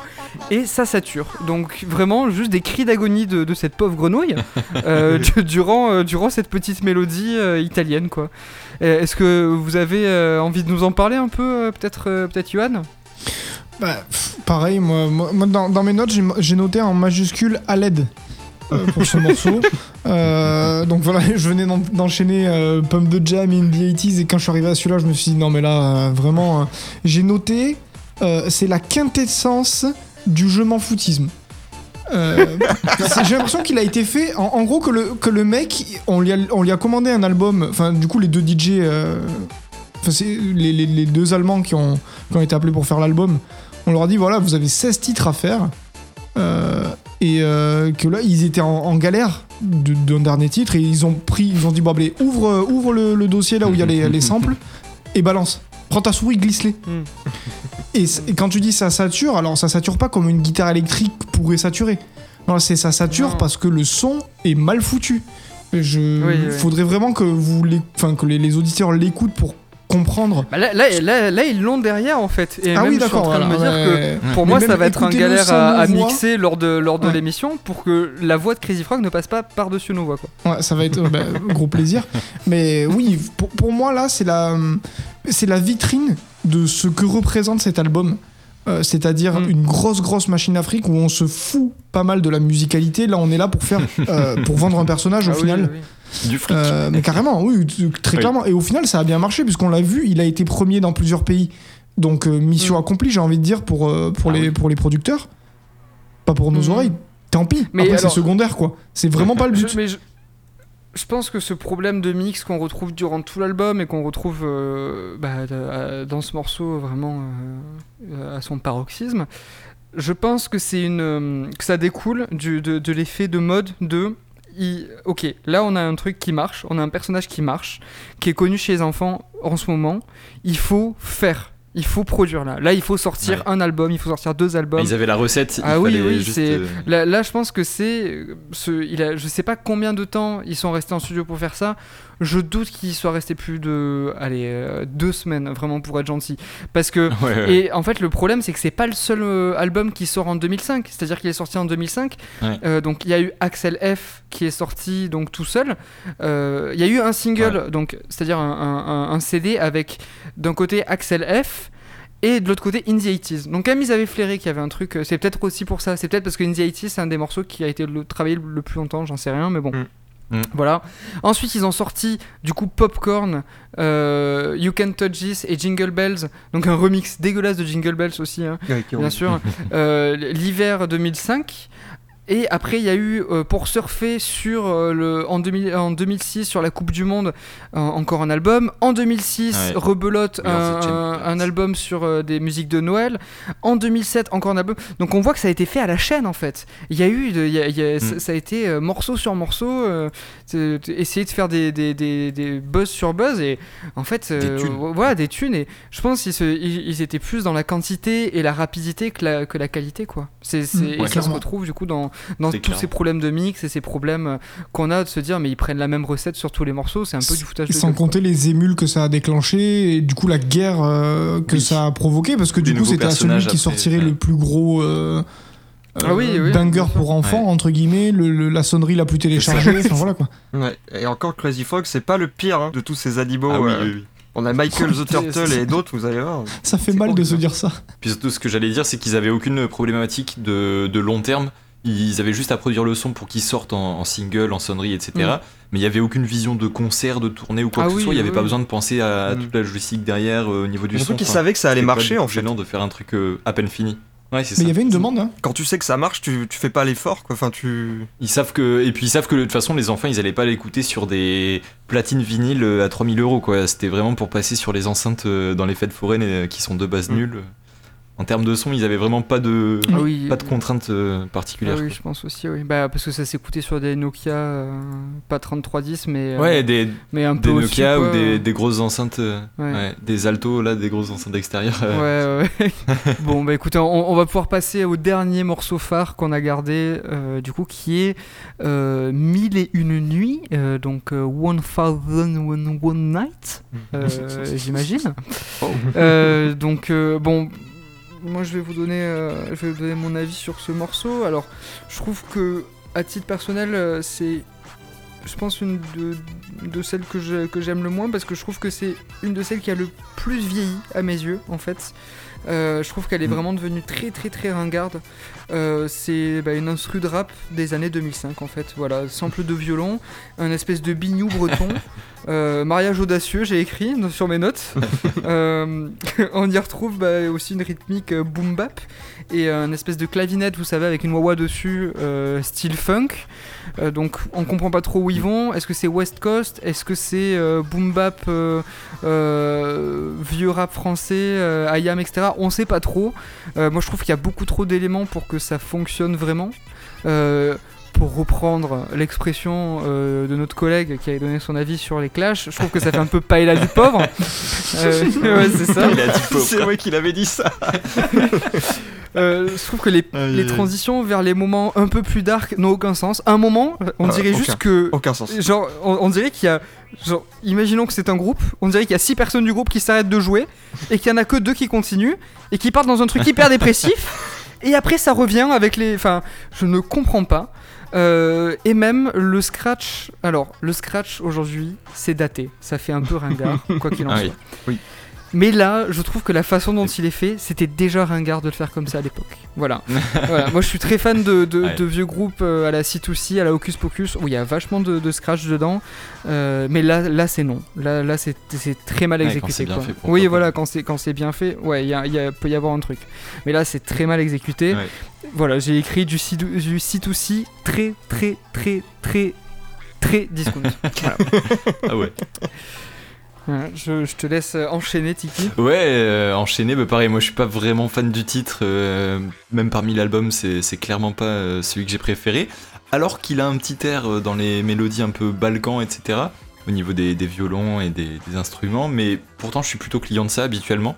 et ça sature. Donc vraiment, juste des cris d'agonie de, de cette pauvre grenouille euh, du- durant, euh, durant cette petite mélodie euh, italienne, quoi. Euh, Est-ce que vous avez euh, envie de nous en parler un peu, euh, peut-être, euh, peut-être Johan? Bah, pff, pareil, moi, moi- moi, dans, dans mes notes, j'ai- j'ai noté en majuscule à l'aide pour ce morceau. Euh, donc voilà, je venais d'en- d'enchaîner euh, Pump the Jam in the 80s et quand je suis arrivé à celui-là, je me suis dit non, mais là, euh, vraiment, euh, j'ai noté, euh, c'est la quintessence du je m'en foutisme. Euh, j'ai l'impression qu'il a été fait en, en gros que le, que le mec on lui, a, on lui a commandé un album enfin du coup les deux DJ euh, les, les- les deux allemands qui ont, qui ont été appelés pour faire l'album on leur a dit voilà vous avez 16 titres à faire Euh, et euh, que là ils étaient en, en galère d'un dernier titre et ils ont pris ils ont dit bon allez ouvre, ouvre le, le dossier là où il y a les, les samples et balance prends ta souris glisse-les Mm. et, quand tu dis ça sature alors ça sature pas comme une guitare électrique pourrait saturer non c'est ça sature Non. parce que le son est mal foutu je Oui, oui. faudrait vraiment que vous les, enfin que les, les auditeurs l'écoutent pour comprendre Bah là, là, là, là, ils l'ont derrière en fait. Et ah même, oui je suis en train de me que pour Mais moi, ça va être un galère à, mixer lors de, lors de Ouais. l'émission pour que la voix de Crazy Frog ne passe pas par-dessus nos voix. Quoi. Ouais, ça va être euh, bah, gros plaisir. Mais oui, pour, pour moi, là, c'est la, c'est la vitrine de ce que représente cet album. Euh, C'est-à-dire Mm. une grosse, grosse machine Afrique où on se fout pas mal de la musicalité. Là, on est là pour faire, euh, pour vendre un personnage au Ah oui, final. oui. Du fric. Euh, mais carrément, oui, très Oui. clairement. Et au final, ça a bien marché puisqu'on l'a vu, il a été premier dans plusieurs pays. Donc euh, mission Mm. accomplie, j'ai envie de dire pour euh, pour Ah les oui. pour les producteurs, pas pour nos Mm. oreilles. Tant pis. Mais Après, c'est secondaire quoi. C'est vraiment pas le Je- but. mais je, je pense que ce problème de mix qu'on retrouve durant tout l'album et qu'on retrouve euh, bah, dans ce morceau vraiment euh, à son paroxysme, je pense que c'est une que ça découle du, de, de l'effet de mode de il- ok là on a un truc qui marche, on a un personnage qui marche, qui est connu chez les enfants en ce moment, il faut faire. Il faut produire là. Là, il faut sortir Ouais. un album, il faut sortir deux albums. Ils avaient la recette. Ah oui, oui, juste, c'est- euh, Là, là, je pense que c'est. euh, Ce, il a, je sais pas combien de temps ils sont restés en studio pour faire ça. Je doute qu'ils soient restés plus de. Allez, euh, deux semaines, vraiment, pour être gentil. Parce que. ouais, ouais. Et en fait, le problème, c'est que c'est pas le seul euh, album qui sort en 2005. C'est-à-dire qu'il est sorti en 2005. Ouais. Euh, donc, il y a eu Axel F qui est sorti donc tout seul. Euh, Il y a eu un single, donc c'est-à-dire un, un- un- un CD avec d'un côté Axel F et de l'autre côté In the 80s. Donc comme ils avaient flairé qu'il y avait un truc, c'est peut-être aussi pour ça, c'est peut-être parce que In the 80s c'est un des morceaux qui a été le, travaillé le plus longtemps, j'en sais rien, mais bon. Mm. Mm. Voilà. Ensuite, ils ont sorti du coup Popcorn, euh, You Can Touch This et Jingle Bells, donc un remix dégueulasse de Jingle Bells aussi, hein, bien sûr. Euh, L'hiver 2005. Et après, il y a eu, euh, pour surfer sur, euh, le, en, 2000 en 2006 sur la Coupe du Monde, euh, encore un album. En 2006, Ouais. Rebelote, un, album sur euh, des musiques de Noël. En 2007, encore un album. Donc on voit que ça a été fait à la chaîne en fait. Il y a eu, de- il y a- il y a- ça, Mm. ça a été morceau sur morceau, essayer de faire des, des, des, des buzz sur buzz et en fait, euh, thunes. voilà, des thunes. Et je pense qu'ils ils, ils étaient plus dans la quantité et la rapidité que la, que la qualité quoi. C'est, Mm, et ça se retrouve du coup dans, dans tous clair. ces problèmes de mix et ces problèmes euh, qu'on a de se dire mais ils prennent la même recette sur tous les morceaux, c'est un peu du foutage Et de sans gueule, quoi. compter les émules que ça a déclenché et du coup la guerre euh, que Oui. ça a provoqué parce que du Des coup c'était à celui qui sortirait ouais. le plus gros euh, Ah oui, oui, banger pour enfants entre guillemets le- le- la sonnerie la plus téléchargée enfin voilà quoi Ouais. Et encore Crazy Frog, c'est pas le pire hein, de tous ces animaux. Ah oui, euh, oui, oui. On a Michael the Turtle et d'autres, vous allez voir. ça fait mal de se dire ça Puis surtout, ce que j'allais dire, c'est qu'ils avaient aucune problématique de, de long terme. Ils avaient juste à produire le son pour qu'il sorte en, en single, en sonnerie, etc. Mm. Mais il n'y avait aucune vision de concert, de tournée ou quoi Ah que ce soit. Il n'y avait oui, pas besoin de penser à, Mm. toute la logistique derrière euh, au niveau du son. Surtout qu'ils Enfin, savaient que ça allait marcher en fait. gênant de faire un truc euh, à peine fini. Ouais, mais ça. il y avait une demande hein. Quand tu sais que ça marche, tu, tu fais pas l'effort quoi. Enfin, tu. Ils savent que et puis ils savent que de toute façon les enfants ils allaient pas l'écouter sur des platines vinyles euh, à 3000 euros quoi. C'était vraiment pour passer sur les enceintes dans les fêtes foraines qui sont de base Mm. nulles. En termes de son, ils avaient vraiment pas de Ah oui, pas de contraintes euh, Ah particulières. oui, je pense aussi, oui. Bah, parce que ça s'écoutait sur des Nokia, euh, pas 3310, mais, euh, Ouais, des, mais un peu des Nokia ou des, des grosses enceintes, euh, Ouais. ouais, des altos là, des grosses enceintes extérieures. Ouais, ouais. bon, bah écoutez, on, on va pouvoir passer au dernier morceau phare qu'on a gardé, du coup, qui est Mille et une nuits, donc One Thousand and One Night, euh, j'imagine. Oh. Donc, bon, moi je vais, vous donner, euh, je vais vous donner mon avis sur ce morceau. Alors, je trouve que, à titre personnel, euh, c'est. Je pense une de, de celles que je- que j'aime le moins parce que je trouve que c'est une de celles qui a le plus vieilli à mes yeux en fait. Euh, je trouve qu'elle est Mm. vraiment devenue très très très ringarde. Euh, c'est bah, une instru de rap des années 2005 en fait. Voilà, sample de violon, un espèce de bignou breton, euh, mariage audacieux, j'ai écrit sur mes notes. Euh, on y retrouve bah, aussi une rythmique euh, boom bap et un espèce de clavinette, vous savez, avec une wah dessus, euh, style funk. Donc on comprend pas trop où ils vont. Est-ce que c'est West Coast? Est-ce que c'est boom bap vieux rap français, IAM, etc. On sait pas trop. Moi je trouve qu'il y a beaucoup trop d'éléments pour que ça fonctionne vraiment. Euh, pour reprendre l'expression euh, de notre collègue qui avait donné son avis sur les clashs, je trouve que ça fait un peu paella du pauvre. Euh, ouais, c'est ça. Il a dit pauvre. C'est vrai qu'il avait dit ça. Euh, je trouve que les, Aïe, les transitions vers les moments un peu plus dark n'ont aucun sens. Un moment, on Euh, dirait aucun. juste que. Aucun sens. Genre, on, on dirait qu'il y a. Genre, imaginons que c'est un groupe, on dirait qu'il y a six personnes du groupe qui s'arrêtent de jouer et qu'il y en a que deux qui continuent et qui partent dans un truc hyper dépressif et après ça revient avec les. Enfin, je ne comprends pas. Euh, et même le scratch. Alors, le scratch aujourd'hui, c'est daté. Ça fait un peu ringard, quoi qu'il en Ah soit. oui. Oui. Mais là, je trouve que la façon dont il est fait, c'était déjà ringard de le faire comme ça à l'époque. Voilà. Voilà. Moi, je suis très fan de, de- Ouais. de vieux groupes euh, à la C2C, à la Hocus Pocus, où il y a vachement de, de scratch dedans. Euh, mais là, là c'est non. Là, là c'est très mal Ouais, quand exécuté. quoi. fait, oui, voilà, quand c'est bien fait, ouais, il y a- il y a- peut y avoir un truc. Mais là, c'est très mal exécuté. Ouais. Voilà, j'ai écrit du C- du C2C très, très, très, très, très discount. Voilà. Ah ouais. Je, je te laisse euh, enchaîner, Tiki. Ouais, euh, enchaîné, bah pareil, moi je suis pas vraiment fan du titre, euh, même parmi l'album, c'est clairement pas celui que j'ai préféré. Alors qu'il a un petit air dans les mélodies un peu balkan, etc., au niveau des, violons et des, instruments, mais pourtant je suis plutôt client de ça habituellement.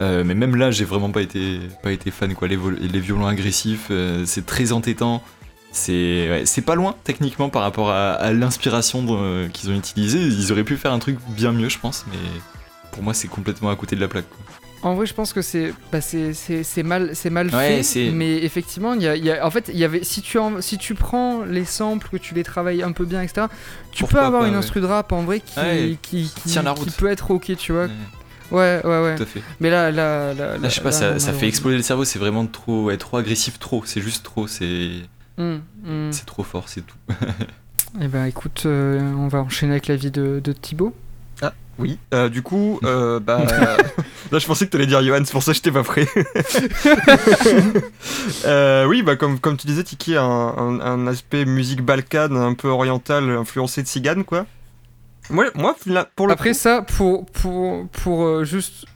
Mais même là, j'ai vraiment pas été, pas été fan, quoi. Les, les violons agressifs, c'est très entêtant. C'est ouais, pas loin techniquement par rapport à, à l'inspiration de- qu'ils ont utilisée. Ils auraient pu faire un truc bien mieux, je pense, mais pour moi, c'est complètement à côté de la plaque. quoi. En vrai, je pense que c'est bah, c'est- mal, c'est mal Ouais, fait, mais effectivement, il y a, il y a- en fait, il y avait, si tu, en- si tu prends les samples, que tu les travailles un peu bien, etc., tu Pourquoi peux avoir pas, une ouais. instru de rap en vrai qui, Ouais, qui, qui, tient la qui route. peut être ok, tu vois. Ouais, Ouais, ouais, ouais. tout à fait. Mais là, là, là, Là, je sais pas, là, ça, ça fait exploser le cerveau, c'est vraiment trop, trop agressif, trop, c'est juste trop, c'est Hum, hum. c'est trop fort, c'est tout. Eh ben, écoute, euh, on va enchaîner avec la vie de, de Thibaut. Oui. Euh, du coup, euh, bah. Là, je pensais que t'allais dire Johan, c'est pour ça que j'étais pas prêt. Euh, oui, bah, comme, comme tu disais, Tiki a un, un- un aspect musique balkane, un peu oriental, influencé de cigane, quoi. Moi, moi pour le Après coup- ça, pour, pour, pour euh, juste.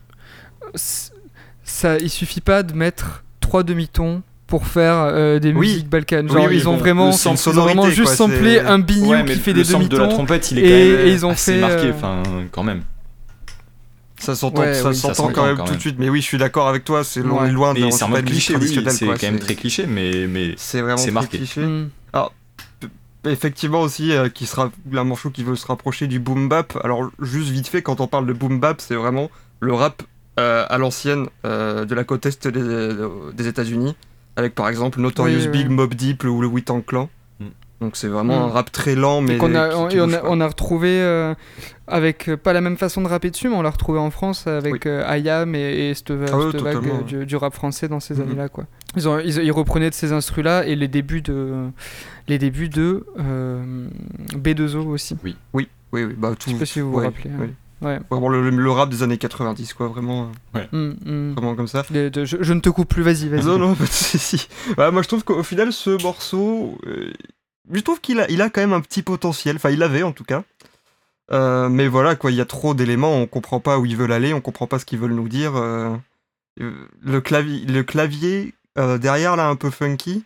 Ça, il suffit pas de mettre trois demi-tons pour faire euh, des Oui. musiques balkanes. Genre, oui, ils ont bon, vraiment, ils ont vraiment juste quoi, samplé un bignou qui fait des sample de la trompette, il est et- quand même et ils ont assez fait, marqué, euh, enfin, quand même. Ça s'entend, Ouais, ça oui, s'entend ça s'entend quand même quand tout de suite. Mais oui, je suis d'accord avec toi. C'est loin, Ouais. loin Mais d'un- c'est pas mode cliché, c'est quoi, quand même très cliché, mais, mais C'est vraiment marqué. cliché. Hmm. Effectivement aussi, euh, qui sera un morceau qui veut se rapprocher du boom bap. Alors juste vite fait, quand on parle de boom bap, c'est vraiment le rap euh, à l'ancienne euh, de la côte est des, des États-Unis, avec par exemple Notorious Oui, Big, oui. Mob Deep ou le Wu-Tang Clan. Mm. Donc c'est vraiment Mm. un rap très lent, mais Et qu'on a, qui- on, qui et on bouge a, pas. on a retrouvé euh, avec euh, pas la même façon de rapper dessus, mais on l'a retrouvé en France avec Oui. euh, Ayam et, et cette, Ah cette vague euh, du, du rap français dans ces Mhm. années-là. quoi. Ils, ont, ils, ils reprenaient de ces instrus-là et les débuts de, les débuts de euh, B2O aussi. Oui, oui, bah Je tout. sais pas si vous vous ouais, rappelez. hein. Ouais. Vraiment le, le rap des années 90, quoi, vraiment, euh, Mm, mm. vraiment comme ça. De- je, je ne te coupe plus, vas-y, vas-y. Non, non, pas de soucis. Ouais, moi, je trouve qu'au final, ce morceau, euh, je trouve qu'il a, il a quand même un petit potentiel. Enfin, il l'avait en tout cas. Euh, mais voilà, quoi, il y a trop d'éléments. On comprend pas où ils veulent aller. On comprend pas ce qu'ils veulent nous dire. euh, le clavier, le clavier euh, derrière là, un peu funky.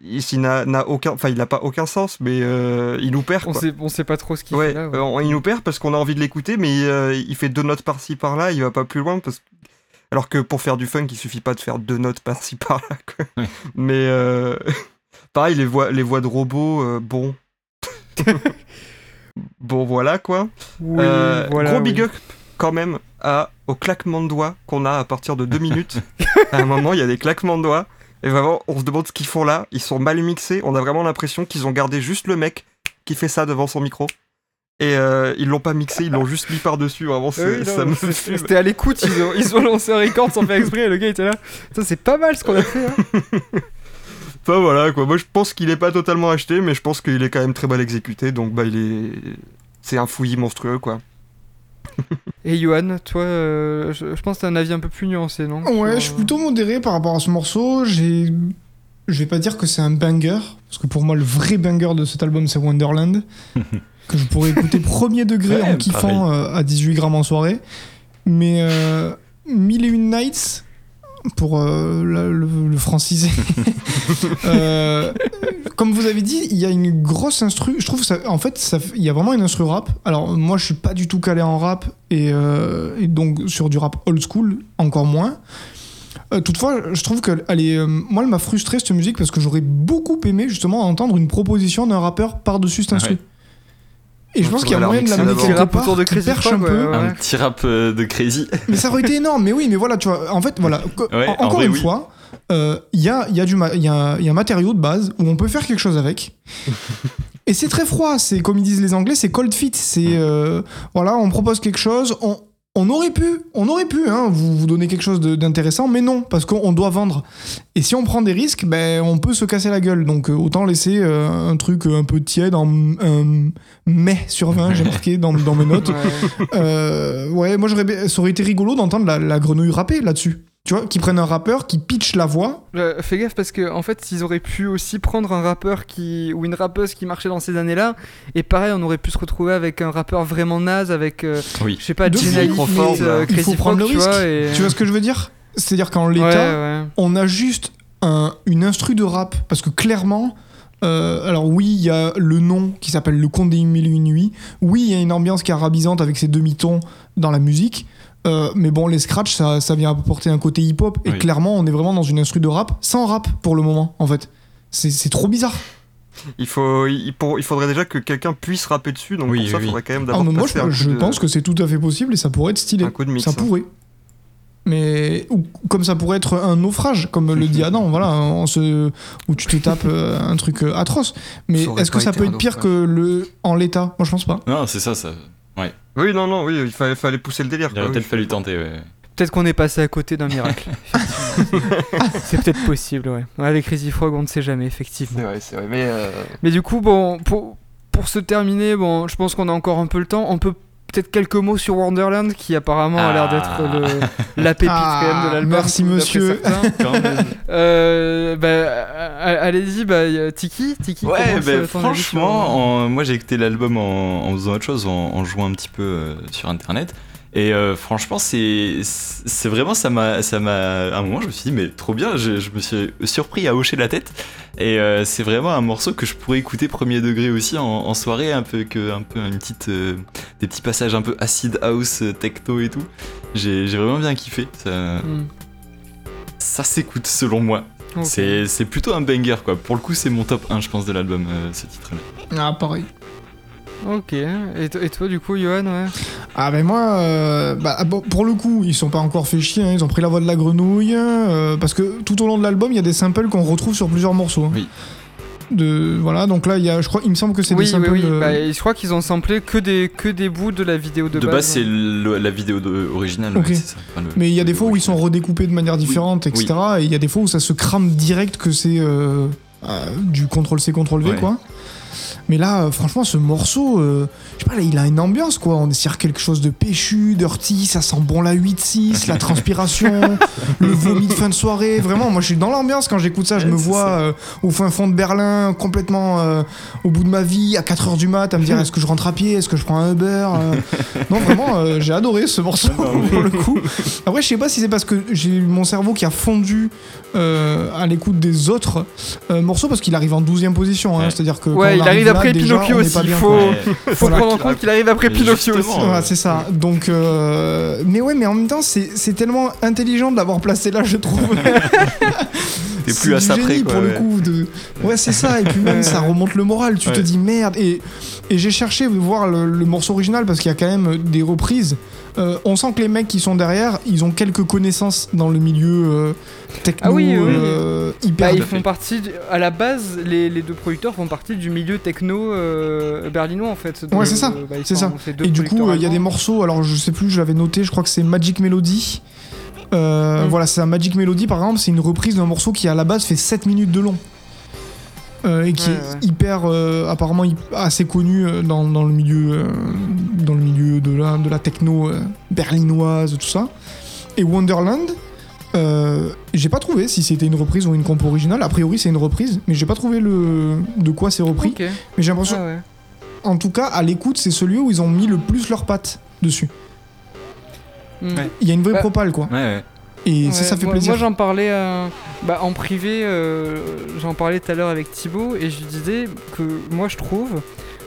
Ici, n'a n'a aucun, enfin, il n'a pas aucun sens, mais euh, il nous perd. On sait, on sait pas trop ce qu'il Ouais, fait là. ouais. euh, on- il nous perd parce qu'on a envie de l'écouter, mais euh, il fait deux notes par-ci par-là, il va pas plus loin parce que- alors que pour faire du funk, il suffit pas de faire deux notes par-ci par-là. quoi. Ouais. Mais euh, pareil, les voix, les voix de robots, euh, bon, bon voilà quoi. Oui, Euh, voilà, gros oui. big up quand même à, au claquement de doigts qu'on a à partir de deux minutes. à un moment, il y a des claquements de doigts. Et vraiment, on se demande ce qu'ils font là. Ils sont mal mixés. On a vraiment l'impression qu'ils ont gardé juste le mec qui fait ça devant son micro. Et euh, ils l'ont pas mixé, ils l'ont juste mis par-dessus. Vraiment, c'est- Oui, non, ça me. C'était à l'écoute, ils ont, ils ont lancé un record sans faire exprès, et le gars était là. Ça, c'est pas mal ce qu'on a fait. Hein. Enfin voilà quoi. Moi je pense qu'il est pas totalement acheté, mais je pense qu'il est quand même très mal exécuté. Donc bah il est. C'est un fouillis monstrueux quoi. Et Johan, toi, euh, je, je pense que t'as un avis un peu plus nuancé, non? Ouais, Sur, je suis plutôt modéré par rapport à ce morceau. J'ai, je vais pas dire que c'est un banger, parce que pour moi le vrai banger de cet album c'est Wonderland, que je pourrais écouter premier degré Ouais, en kiffant euh, à 18 grammes en soirée. Mais euh, Mille et une nights pour euh, le, le franciser. Euh, comme vous avez dit, il y a une grosse instru. Je trouve ça, en fait, il y a vraiment une instru rap. Alors moi, je suis pas du tout calé en rap et, euh, et donc sur du rap old school encore moins. Toutefois, je trouve que elle est, moi, elle m'a frustré cette musique parce que j'aurais beaucoup aimé justement entendre une proposition d'un rappeur par-dessus cette instru. Ouais. Et je pense qu'il y a moyen de la la mettre mixer quelque part, autour de Crazy perche un peu. ouais, ouais. Un petit rap euh, de crazy. Mais ça aurait été énorme. Mais oui, mais voilà, tu vois. En fait, voilà. co- Ouais, en- en encore vrai, une oui. fois, euh, il y, a, il y, a du ma- il y, a, il y a un matériau de base où on peut faire quelque chose avec. Et c'est très froid. C'est comme ils disent les Anglais, c'est cold fit. C'est euh, voilà, on propose quelque chose. On, on aurait pu, on aurait pu, hein, vous vous donner quelque chose de- d'intéressant, mais non, parce qu'on doit vendre. Et si on prend des risques, ben on peut se casser la gueule. Donc euh, autant laisser euh, un truc un peu tiède, en un mai sur 20, j'ai marqué dans, dans mes notes. Ouais. Euh, ouais, moi j'aurais, ça aurait été rigolo d'entendre la, la grenouille rapper là-dessus. Tu vois, qui prennent un rappeur, qui pitch la voix. Euh, fais gaffe parce que en fait ils auraient pu aussi prendre un rappeur qui ou une rappeuse qui marchait dans ces années-là et pareil on aurait pu se retrouver avec un rappeur vraiment naze avec euh, Oui. je sais pas Jenna Crawford, mais euh, il faut prendre Frog, le tu risque. vois et... Tu vois ce que je veux dire? C'est-à-dire qu'en l'état, ouais. on a juste un- une instru de rap. Parce que clairement, euh, alors oui, il y a le nom qui s'appelle Le Conte des Mille et Une Nuits. Oui, il y a une ambiance qui est arabisante avec ces demi-tons dans la musique. Euh, mais bon, les scratchs, ça, ça vient apporter un côté hip-hop. Et Oui. clairement, on est vraiment dans une instru de rap sans rap pour le moment, en fait. C'est c'est trop bizarre. Il, faut, il, pour- il faudrait déjà que quelqu'un puisse rapper dessus, donc Oui, pour ça, oui, il faudrait quand même Ah, d'abord mais moi, je, un coup je de- pense que c'est tout à fait possible et ça pourrait être stylé. un coup de mix. Ça hein. pourrait. Mais ou- comme ça pourrait être un naufrage, comme le dit Adam, voilà, on se, où tu te tapes euh, un truc euh, atroce. Mais est-ce que ça peut être pire que le en l'état? Moi, je pense pas. Non, c'est ça, ça. Oui, non, non, oui, il fallait, fallait pousser le délire. Il aurait oui. peut-être fallu tenter, ouais. Peut-être qu'on est passé à côté d'un miracle. c'est peut-être possible, ouais. Ouais, Avec Crazy Frog, on ne sait jamais, effectivement. C'est vrai, c'est vrai. Mais euh, Mais du coup, bon, pour, pour se terminer, bon, je pense qu'on a encore un peu le temps. On peut peut-être quelques mots sur Wonderland, qui apparemment a l'air Ah. d'être le- la pépite Ah, quand même de l'album. merci, monsieur. Euh, bah, euh, allez-y, bah, Tiki, Tiki. Ouais, bah, euh, franchement, en- moi j'ai écouté l'album en, en faisant autre chose, en, en jouant un petit peu euh, sur internet. Et euh, franchement, c'est vraiment ça m'a ça m'a à un moment je me suis dit mais trop bien, je, je me suis surpris à hocher la tête. Et euh, c'est vraiment un morceau que je pourrais écouter premier degré aussi en, en soirée, un peu que un peu une petite euh, des petits passages un peu acid house, techno et tout. J'ai vraiment bien kiffé. Ça, Hmm, ça s'écoute selon moi. ok. C'est c'est plutôt un banger quoi. Pour le coup, c'est mon top 1 je pense de l'album ce titre-là. Ah, pareil. Ok. Et, to- et toi, du coup, Johan, ouais? Ah ben moi, euh, bah, bon, pour le coup, ils sont pas encore fait chier, hein, ils ont pris la voix de la grenouille, euh, parce que tout au long de l'album, il y a des samples qu'on retrouve sur plusieurs morceaux. hein. Oui. De, voilà, donc là, il y a, je crois, il me semble que c'est Oui, des oui, samples... oui. euh, Bah, je crois qu'ils ont samplé que des, que des bouts de la vidéo de, De, base, c'est le- la vidéo de- originale. Ok. ouais, c'est ça. Enfin, le- Mais il y a des fois où ils sont redécoupés de manière différente, etc. Et il y a des fois où ça se crame direct que c'est euh, euh, du CTRL-C, CTRL-V, Ouais. quoi. Mais là, euh, franchement, ce morceau, euh, je sais pas, là, il a une ambiance, quoi. On est sur quelque chose de péchu, dirty, ça sent bon la 8-6, la transpiration, le vomi de fin de soirée. Vraiment, moi, je suis dans l'ambiance quand j'écoute ça. Je Ouais, me vois euh, au fin fond de Berlin, complètement euh, au bout de ma vie, à 4h du mat, à me dire est-ce que je rentre à pied, est-ce que je prends un Uber? Euh. Non, vraiment, euh, j'ai adoré ce morceau, pour le coup. Après, je sais pas si c'est parce que j'ai eu mon cerveau qui a fondu euh, à l'écoute des autres euh, morceaux, parce qu'il arrive en 12e position. hein. Ouais. C'est-à-dire que. Ouais, il arrive là, après déjà, Pinocchio aussi, bien, faut-. Faut Voilà. prendre en compte qu'il arrive après Mais Pinocchio aussi. Ouais, c'est ça. Donc, euh, mais ouais, mais en même temps, c'est c'est tellement intelligent de l'avoir placé là, je trouve. T'es c'est plus à ça près, génie quoi, pour le ouais. coup. De... Ouais, c'est ça. Et puis même, ça remonte le moral. Tu te dis merde. Et, et j'ai cherché de voir le, le morceau original parce qu'il y a quand même des reprises. Euh, on sent que les mecs qui sont derrière, ils ont quelques connaissances dans le milieu euh, techno Ah oui, oui. euh, hyper. Bah, à ils font partie, à la base, les, les deux producteurs font partie du milieu techno euh, berlinois en fait. Ouais, c'est ça, bah, c'est ça. Et du coup, il y a des morceaux, alors je sais plus, je l'avais noté, je crois que c'est Magic Melody. Euh, Mm. Voilà, c'est un Magic Melody par exemple, c'est une reprise d'un morceau qui à la base fait 7 minutes de long. Euh, et qui Ouais, est ouais. hyper, euh, apparemment assez connu dans, dans le milieu, euh, dans le milieu de la, de la techno berlinoise, tout ça. Et Wonderland, j'ai pas trouvé si c'était une reprise ou une compo originale. A priori, c'est une reprise, mais j'ai pas trouvé le de quoi c'est repris. Mais j'ai l'impression, Ah ouais. en tout cas, à l'écoute, c'est celui où ils ont mis le plus leurs pattes dessus. Ouais. Il y a une vraie Bah, propale, quoi. Ouais, ouais. Et ça, Ouais, ça fait moi, plaisir. Moi, j'en parlais euh, bah, en privé, euh, j'en parlais tout à l'heure avec Thibaut, et je lui disais que moi, je trouve,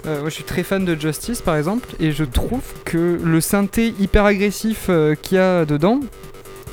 euh, moi, je suis très fan de Justice, par exemple, et je trouve que le synthé hyper agressif euh, qu'il y a dedans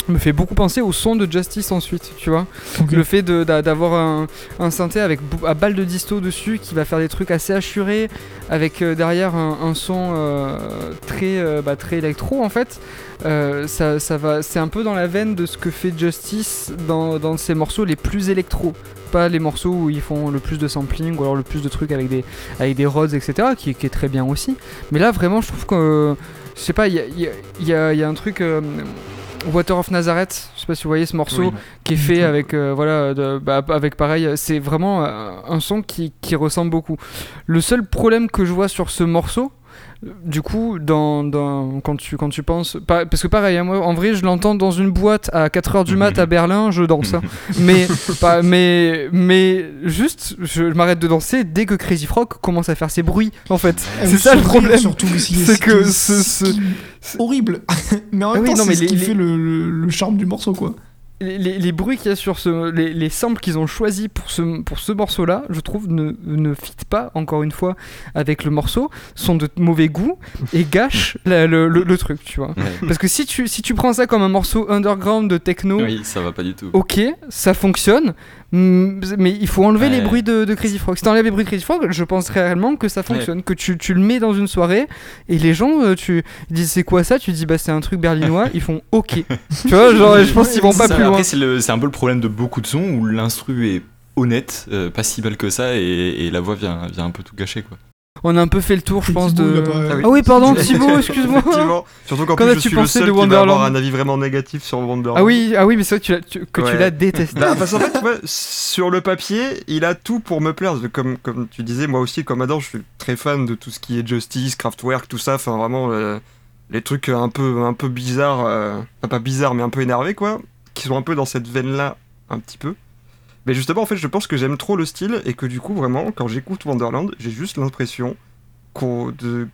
me fait beaucoup penser au son de Justice ensuite, tu vois. Le fait d'avoir un, un synthé avec à balle de disto dessus qui va faire des trucs assez assurés, avec euh, derrière un, un son euh, très, euh, bah, très électro en fait. Euh, ça, ça va, c'est un peu dans la veine de ce que fait Justice dans, dans ses morceaux les plus électro. Pas les morceaux où ils font le plus de sampling ou alors le plus de trucs avec des, avec des rods, etc., qui, qui est très bien aussi. Mais là, vraiment, je trouve que. euh, je sais pas, il y a, il y a- il y a- il y a un truc. euh, Water of Nazareth, je sais pas si vous voyez ce morceau Oui. qui est fait avec euh, voilà de- bah, avec pareil c'est vraiment un son qui, qui ressemble beaucoup le seul problème que je vois sur ce morceau du coup dans, dans- quand tu quand tu penses pa- parce que pareil hein, moi en vrai je l'entends dans une boîte à 4h du mat à Berlin je danse hein. mais pas mais mais juste je m'arrête de danser dès que Crazy Frog commence à faire ses bruits en fait Ah c'est ça le problème Surtout, C'est ce que ce- horrible. mais en Ah même oui, temps, c'est ce les- qui les- fait le, le- le charme du morceau, quoi. Les, les- les bruits qu'il y a sur ce, les, les samples qu'ils ont choisis pour ce, pour ce morceau-là, je trouve, ne, ne fit pas, encore une fois, avec le morceau, sont de mauvais goût et gâchent la- le, le- le truc, tu vois. Ouais. Parce que si tu, si tu prends ça comme un morceau underground de techno, Oui, ça va pas du tout. ok, ça fonctionne, mais il faut enlever les bruits de, de Crazy Frog. Si t'enlèves les bruits de Crazy Frog, je pense réellement que ça fonctionne, que tu, tu le mets dans une soirée et les gens, euh, tu ils disent c'est quoi ça? Tu dis bah c'est un truc berlinois, ils font ok. tu vois, genre je pense qu'ils vont pas Ça, plus loin. Après, c'est un peu le problème de beaucoup de sons où l'instru est honnête, euh, pas si belle que ça, et, et la voix vient, vient un peu tout gâcher, quoi. On a un peu fait le tour, je pense, Thibaut, de. pas- Ah oui. Ah oui, pardon, Thibaut, excuse-moi. Surtout qu'en plus, je as-tu suis le pensé seul de qui va avoir Wonderland un avis vraiment négatif sur Wonderland. Ah oui, ah oui, mais c'est vrai que tu l'as, tu- que tu Ouais. l'as détesté. Bah, parce qu'en fait, sur le papier, il a tout pour me plaire. Comme, comme tu disais, moi aussi, comme Adam, je suis très fan de tout ce qui est Justice, Kraftwerk, tout ça. Enfin, vraiment, euh, les trucs un peu, un peu bizarres, euh, enfin, pas bizarres, mais un peu énervés, quoi, qui sont un peu dans cette veine-là, un petit peu. Mais justement, en fait, je pense que j'aime trop le style et que du coup, vraiment, quand j'écoute Wonderland, j'ai juste l'impression qu'on de,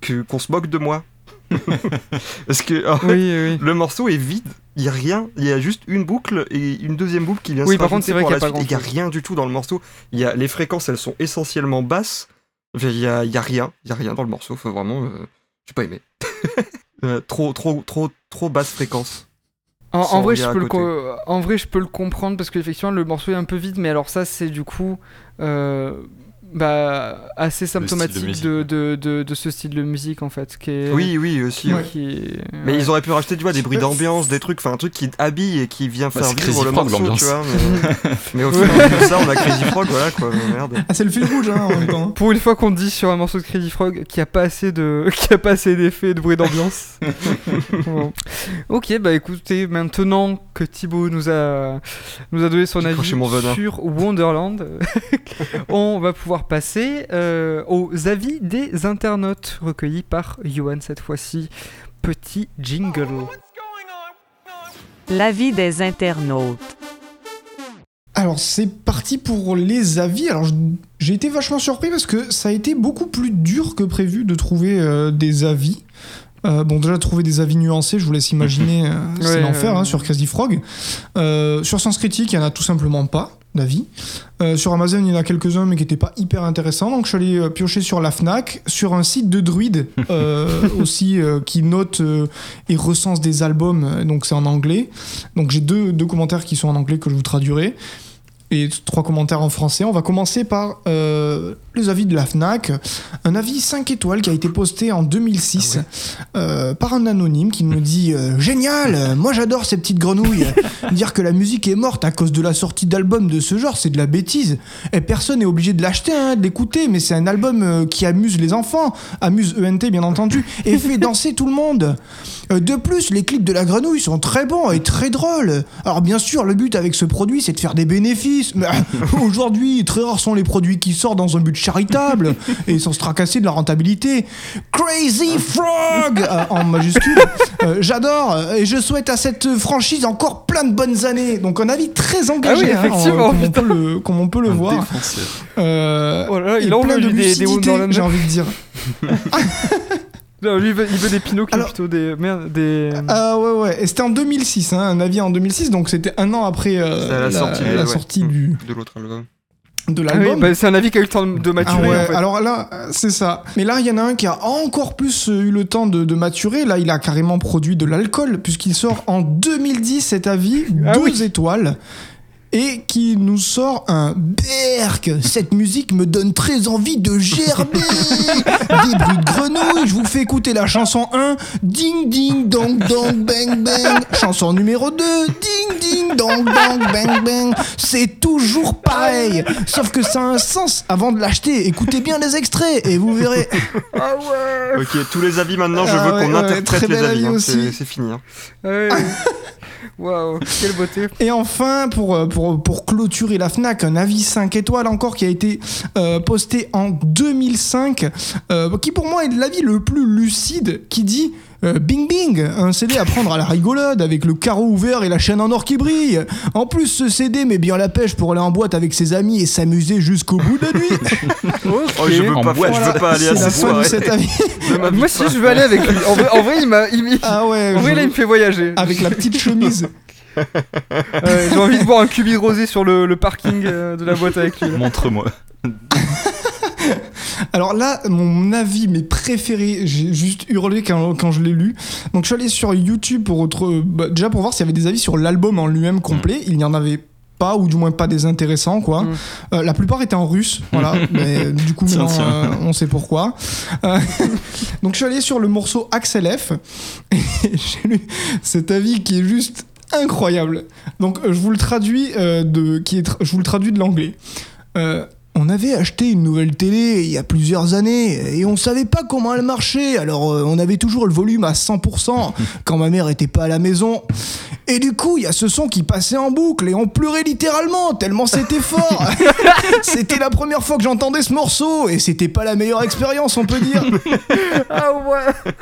que, qu'on se moque de moi. Parce que en fait, oui, oui. le morceau est vide, il y a rien, il y a juste une boucle et une deuxième boucle qui vient Oui, se par contre, c'est vrai qu'il y y a rien du tout dans le morceau. Il y a les fréquences, elles sont essentiellement basses. Il y a, il y a rien, il y a rien dans le morceau. Enfin, vraiment, euh, j'ai pas aimé. Euh, trop, trop, trop, trop basse fréquence. En, vrai, je peux le en vrai, je peux le comprendre parce qu'effectivement, le morceau est un peu vide, mais alors ça, c'est du coup. euh, bah, assez symptomatique de, de, de, de ce style de musique en fait. Qui est, Oui, oui, aussi. ouais. qui est- Mais ouais. ils auraient pu rajouter, tu vois, des bruits Euh, d'ambiance, des trucs, enfin un truc qui habille et qui vient Bah, faire c'est vivre le Frog, morceau, tu vois. Mais, mais au final de ça, on a Crazy Frog, voilà quoi, merde. Ah, c'est le fil rouge, hein, en même temps. Pour une fois qu'on dit sur un morceau de Crazy Frog qu'il n'y a pas assez de, qu'il y a pas assez d'effets, de bruit d'ambiance. Bon. Ok, bah écoutez, maintenant que Thibaut nous a, nous a donné son avis mon sur Wonderland, on va pouvoir passer euh, aux avis des internautes recueillis par Johan cette fois-ci. Petit jingle. L'avis des internautes. Alors, c'est parti pour les avis. Alors, j'ai été vachement surpris parce que ça a été beaucoup plus dur que prévu de trouver euh, des avis. Euh, bon, déjà, trouver des avis nuancés, je vous laisse imaginer, euh, c'est Ouais, l'enfer hein, sur Crazy Frog. Euh, sur Sens Critique, il n'y en a tout simplement pas. D'avis. Euh, sur Amazon, il y en a quelques-uns, mais qui n'étaient pas hyper intéressants. Donc, je suis allé euh, piocher sur la Fnac, sur un site de druide euh, aussi, qui note et recense des albums. Donc, c'est en anglais. Donc, j'ai deux, deux commentaires qui sont en anglais que je vous traduirai. Et trois commentaires en français. On va commencer par euh, les avis de la Fnac. Un avis 5 étoiles qui a été posté en 2006 euh, par un anonyme qui nous dit euh, Génial, moi j'adore ces petites grenouilles. Dire que la musique est morte à cause de la sortie d'albums de ce genre, c'est de la bêtise. Et personne n'est obligé de l'acheter, hein, de l'écouter, mais c'est un album qui amuse les enfants, amuse ENT bien entendu, et fait danser tout le monde. De plus, les clips de la grenouille sont très bons et très drôles. Alors bien sûr, le but avec ce produit, c'est de faire des bénéfices. Mais aujourd'hui, très rares sont les produits qui sortent dans un but charitable et sans se tracasser de la rentabilité. Crazy Frog euh, en majuscule. Euh, J'adore euh, et je souhaite à cette franchise encore plein de bonnes années. Donc un avis très engagé, Ah oui, hein, comme, on peut le, comme on peut le Un voir. Euh, Oh là là, et il en plein de lucidité, j'ai envie de dire. Non, lui, il veut, il veut des Pinocchio Alors- plutôt des. Merde, des. Ah ouais ouais, et c'était en 2006, hein, un avis en 2006, donc c'était un an après euh, la sortie, la ouais. sortie du, De l'autre album. de Ah oui, l'album. bah, c'est un avis qui a eu le temps de Ah maturer. ouais, en fait. alors là, c'est ça. Mais là, il y en a un qui a encore plus euh, eu le temps de, de maturer. Là, il a carrément produit de l'alcool, puisqu'il sort en 2010 cet avis, 12 Ah oui. étoiles. Et qui nous sort un Berk. Cette musique me donne très envie de gerber. Des bruits de grenouilles. Je vous fais écouter la chanson 1. Ding ding dong dong bang bang. Chanson numéro 2. Ding ding dong dong bang bang. C'est toujours pareil. Sauf que ça a un sens avant de l'acheter. Écoutez bien les extraits et vous verrez. Ah ouais Ok, tous les avis maintenant, je Ah veux ouais, qu'on ouais, interprète les avis. avis hein. C'est fini. hein. Ouais. Waouh, quelle beauté. Et enfin, pour, euh, pour, pour clôturer la FNAC, un avis 5 étoiles encore qui a été euh, posté en 2005, euh, qui pour moi est l'avis le plus lucide, qui dit euh, Bing Bing, un CD à prendre à la rigolade avec le carreau ouvert et la chaîne en or qui brille. En plus, ce CD met bien la pêche pour aller en boîte avec ses amis et s'amuser jusqu'au bout de la nuit. Oh, je veux pas, boîte, je veux pas aller à la cette fin de soirée. cet avis. Moi, si pas. je veux aller avec lui. En vrai, en vrai, il m'a. il- il- Ah ouais, en vrai, je- là, il me fait voyager. avec la petite chemise. Ouais, J'ai envie de boire un cubi de rosé sur le, le parking euh, de la boîte avec lui. Montre-moi. Alors là, mon avis, mes préférés, j'ai juste hurlé quand, quand je l'ai lu. Donc je suis allé sur YouTube pour autre, bah, déjà pour voir s'il y avait des avis sur l'album en lui-même complet. Il n'y en avait pas, ou du moins pas des intéressants, quoi. Mm. Euh, la plupart étaient en russe, voilà. Mais euh, du coup, maintenant, euh, on sait pourquoi. Euh, donc je suis allé sur le morceau Axel F. Et j'ai lu cet avis qui est juste incroyable. Donc euh, je vous le traduis euh, de, qui est, je vous le traduis de l'anglais. Euh, on avait acheté une nouvelle télé il y a plusieurs années et on savait pas comment elle marchait. Alors euh, on avait toujours le volume à 100% quand ma mère était pas à la maison. Et du coup, il y a ce son qui passait en boucle et on pleurait littéralement tellement c'était fort. c'était la première fois que j'entendais ce morceau et c'était pas la meilleure expérience, on peut dire. Ah ouais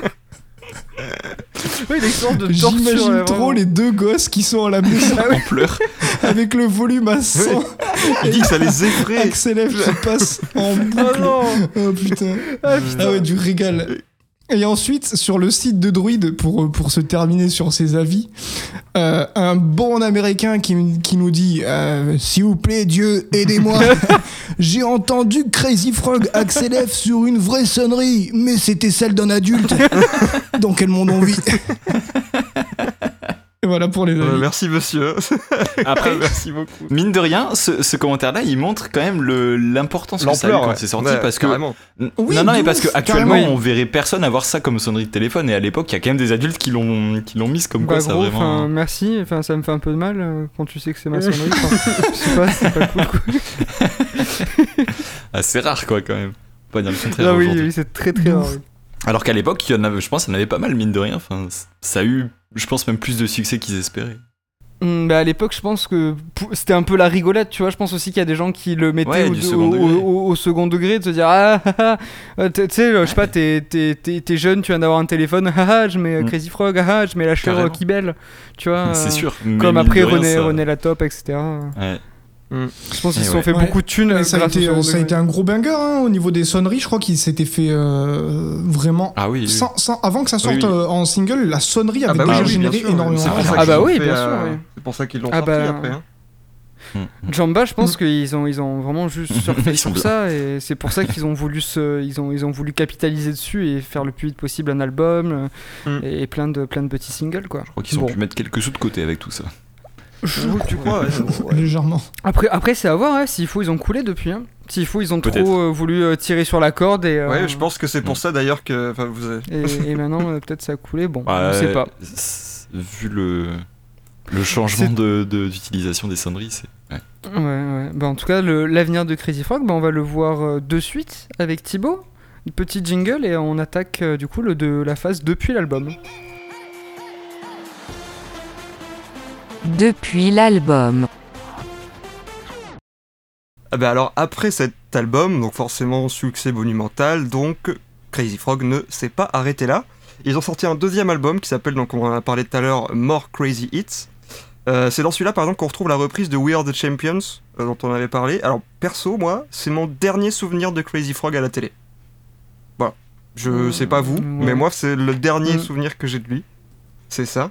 Oui, il est sorte de. J'imagine ouais, trop les deux gosses qui sont à la maison En pleurs. avec le volume à 100 Il dit que ça les effraie. Axel F qui passe en Oh boucle. non Oh putain. Ah putain Ah ouais, du régal. Et ensuite, sur le site de Druid, pour, pour se terminer sur ses avis, euh, un bon américain qui, qui nous dit euh, S'il vous plaît, Dieu, aidez-moi. J'ai entendu Crazy Frog Axel F sur une vraie sonnerie, mais c'était celle d'un adulte. Dans quel monde on vit? Et voilà pour les Euh, avis. merci monsieur. Après, merci beaucoup. mine de rien, ce, ce commentaire-là, il montre quand même l'importance que ça a eu quand ouais. c'est sorti. Ouais, parce que carrément. N- Oui, non, non, mais parce que actuellement, carrément. on verrait personne avoir ça comme sonnerie de téléphone. Et à l'époque, il y a quand même des adultes qui l'ont qui l'ont mise comme quoi Bah ça a gros, vraiment. enfin, merci, enfin ça me fait un peu de mal euh, quand tu sais que c'est ma sonnerie. sais pas, c'est pas cool quoi. assez rare, quoi, quand même. Pas dire le contraire. Ah oui, oui, c'est très très rare. Alors qu'à l'époque, je pense, il y en avait pas mal, mine de rien. Enfin, ça a eu, je pense, même plus de succès qu'ils espéraient. Hum, bah à l'époque, je pense que c'était un peu la rigolade, tu vois. Je pense aussi qu'il y a des gens qui le mettaient Ouais, au, second au- degré. au- au second degré, de se dire ah, ah, ah, euh, tu sais, je sais pas, t'es jeune, tu viens d'avoir un téléphone, ah, ah, je mets euh, Mm. Crazy Frog, ah, je mets la Carrément. qui belle, tu vois. c'est euh, sûr. mais Comme après rien, René, ça- René la top, etc. Ouais. Je pense qu'ils se sont ouais. fait Ouais. beaucoup de thunes Mais euh, ça, a grâce été, ça a un gros banger hein, au niveau des sonneries. Je crois qu'il s'était fait euh, vraiment Ah oui. oui. Sans- sans- avant que ça sorte Oui, oui. euh, en single, la sonnerie Ah avait bah déjà oui, oui, bien généré sûr, énormément c'est pour ça d'argent. Ah bah qu'ils oui, l'ont fait, bien euh, sûr, oui. C'est pour ça qu'ils l'ont Ah sorti bah- après. hein. Mm. Jamba, je pense qu'ils ont, ils ont vraiment juste surfé sont sur ça et c'est pour ça qu'ils ont voulu se, ils ont, ils ont voulu capitaliser dessus et faire le plus vite possible un album euh, Mm. et plein de, plein de petits singles quoi. Je crois qu'ils ont Bon. pu mettre quelques sous de côté avec tout ça. Je Oui, tu crois, ouais. Légèrement. Après, après c'est à voir, hein, s'il faut, ils ont coulé depuis. Hein. S'il faut, ils ont trop euh, voulu euh, tirer sur la corde et, euh, Ouais, je pense que c'est pour Mm. ça d'ailleurs que. Vous avez- et, et maintenant euh, peut-être ça a coulé. Bon, on sait pas. Vu le, le changement C'est- de- de- d'utilisation des sonneries, c'est. ouais. Ouais, ouais. Bah, en tout cas, l'avenir de Crazy Frog, bah, on va le voir de suite avec Thibaut. Une petite jingle et on attaque du coup le de la phase depuis l'album. Depuis l'album. Ah bah alors après cet album, donc forcément succès monumental, donc Crazy Frog ne s'est pas arrêté là. Ils ont sorti un deuxième album qui s'appelle, donc on en a parlé tout à l'heure, More Crazy Hits. Euh, c'est dans celui-là par exemple qu'on retrouve la reprise de We Are the Champions euh, dont on avait parlé. Alors perso, moi, c'est mon dernier souvenir de Crazy Frog à la télé. Voilà. Je Mmh, sais pas vous, mais moi c'est le dernier Mmh. souvenir que j'ai de lui. C'est ça.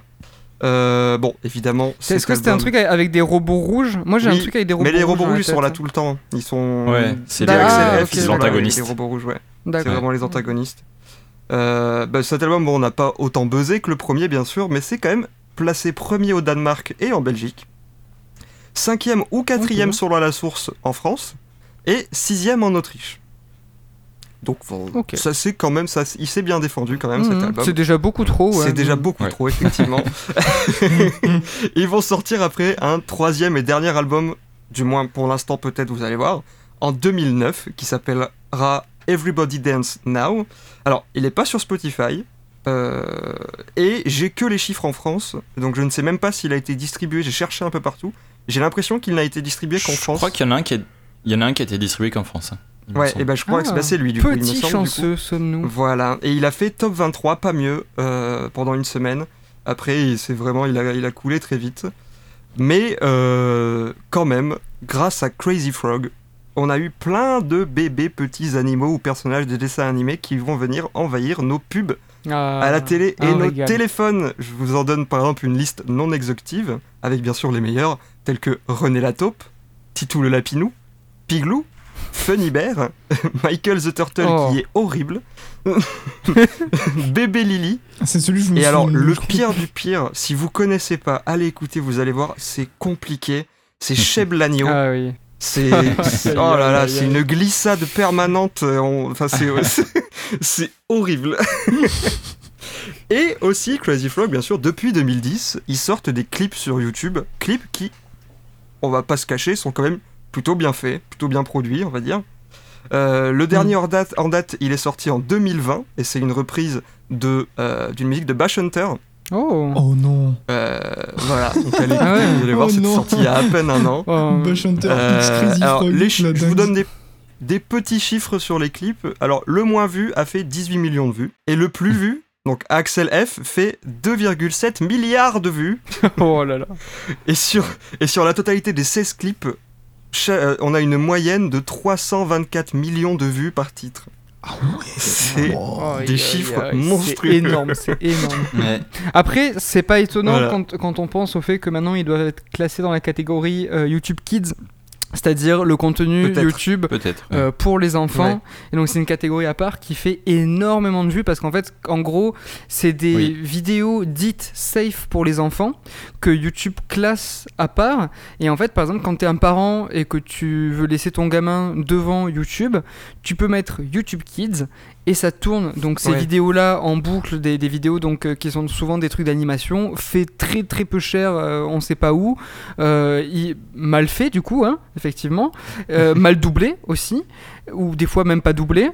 Euh, bon, évidemment. Est-ce que c'était un album- truc avec- des robots rouges Moi j'ai un truc avec des robots Mais les rouges. robots rouges ils sont là tout le temps. Ils sont. Ouais, c'est les- Ah, antagonistes. Les robots rouges, ouais. C'est vraiment les antagonistes. Euh, bah, cet album, bon, on n'a pas autant buzzé que le premier, bien sûr, mais c'est quand même placé premier au Danemark et en Belgique, cinquième ou quatrième Ok. selon la source en France, et sixième en Autriche. Donc, ça c'est quand même, ça, il s'est bien défendu quand même cet Mhm. album. C'est déjà beaucoup trop. ouais. C'est déjà beaucoup Ouais. trop, effectivement. Ils vont sortir après un troisième et dernier album, du moins pour l'instant peut-être vous allez voir, en 2009, qui s'appellera Everybody Dance Now. Alors, il n'est pas sur Spotify, euh, et j'ai que les chiffres en France, donc je ne sais même pas s'il a été distribué, j'ai cherché un peu partout. J'ai l'impression qu'il n'a été distribué qu'en Je France. crois qu'il y en a un qui a, il y en a un qui a été distribué qu'en France. Ouais, et ben je crois que Ah, c'est lui du coup, Petit chanceux sommes-nous. Voilà, et il a fait top 23, pas mieux, euh, pendant une semaine. Après, il- c'est vraiment, il a, il a coulé très vite. Mais euh, quand même, grâce à Crazy Frog, on a eu plein de bébés petits animaux ou personnages de dessins animés qui vont venir envahir nos pubs Ah, à la télé et nos régal. téléphones. Je vous en donne par exemple une liste non exhaustive, avec bien sûr les meilleurs, tels que René la taupe, Titou le lapinou, Piglou, Funny Bear, Michael the Turtle Oh. qui est horrible, Bébé Lily, C'est celui que je me et alors le pire du pire, si vous connaissez pas, allez écouter, vous allez voir, c'est compliqué. C'est Cheb l'agneau. Ah oui. C'est oh là là, c'est une glissade permanente. euh, on- Enfin, c'est horrible. Et aussi Crazy Frog, bien sûr, depuis 2010, ils sortent des clips sur YouTube, clips qui, on va pas se cacher, sont quand même plutôt bien faits, plutôt bien produits, on va dire. Euh, le dernier en date, en date, il est sorti en 2020 et c'est une reprise de euh, d'une musique de Bash Hunter. Oh. Oh non. Euh, voilà, donc allez, Ah ouais. vous allez voir, Oh c'est sorti il y a à peine un an. Oh. Bush Hunter Euh, alors, les je vous donne des, des petits chiffres sur les clips. Alors, le moins vu a fait 18 millions de vues. Et le plus vu, donc Axel F, fait 2,7 milliards de vues. Oh là là. Et sur, et sur la totalité des 16 clips, on a une moyenne de 324 millions de vues par titre. Ah ouais. C'est Oh. des chiffres monstrueux. C'est énorme, c'est énorme. Ouais. Après, c'est pas étonnant Voilà. quand, quand on pense au fait que maintenant ils doivent être classés dans la catégorie euh, YouTube Kids, c'est-à-dire le contenu. YouTube euh, pour les enfants. Ouais. Et donc c'est une catégorie à part qui fait énormément de vues parce qu'en fait, en gros, c'est des Oui. vidéos dites safe pour les enfants que YouTube classe à part. Et en fait, par exemple, quand tu es un parent et que tu veux laisser ton gamin devant YouTube, tu peux mettre YouTube Kids et ça tourne. Donc ces Ouais. vidéos-là en boucle, des, des vidéos donc euh, qui sont souvent des trucs d'animation, fait très très peu cher, euh, on sait pas où, euh, il- mal fait du coup, hein, effectivement, euh, mal doublé aussi, ou des fois même pas doublé.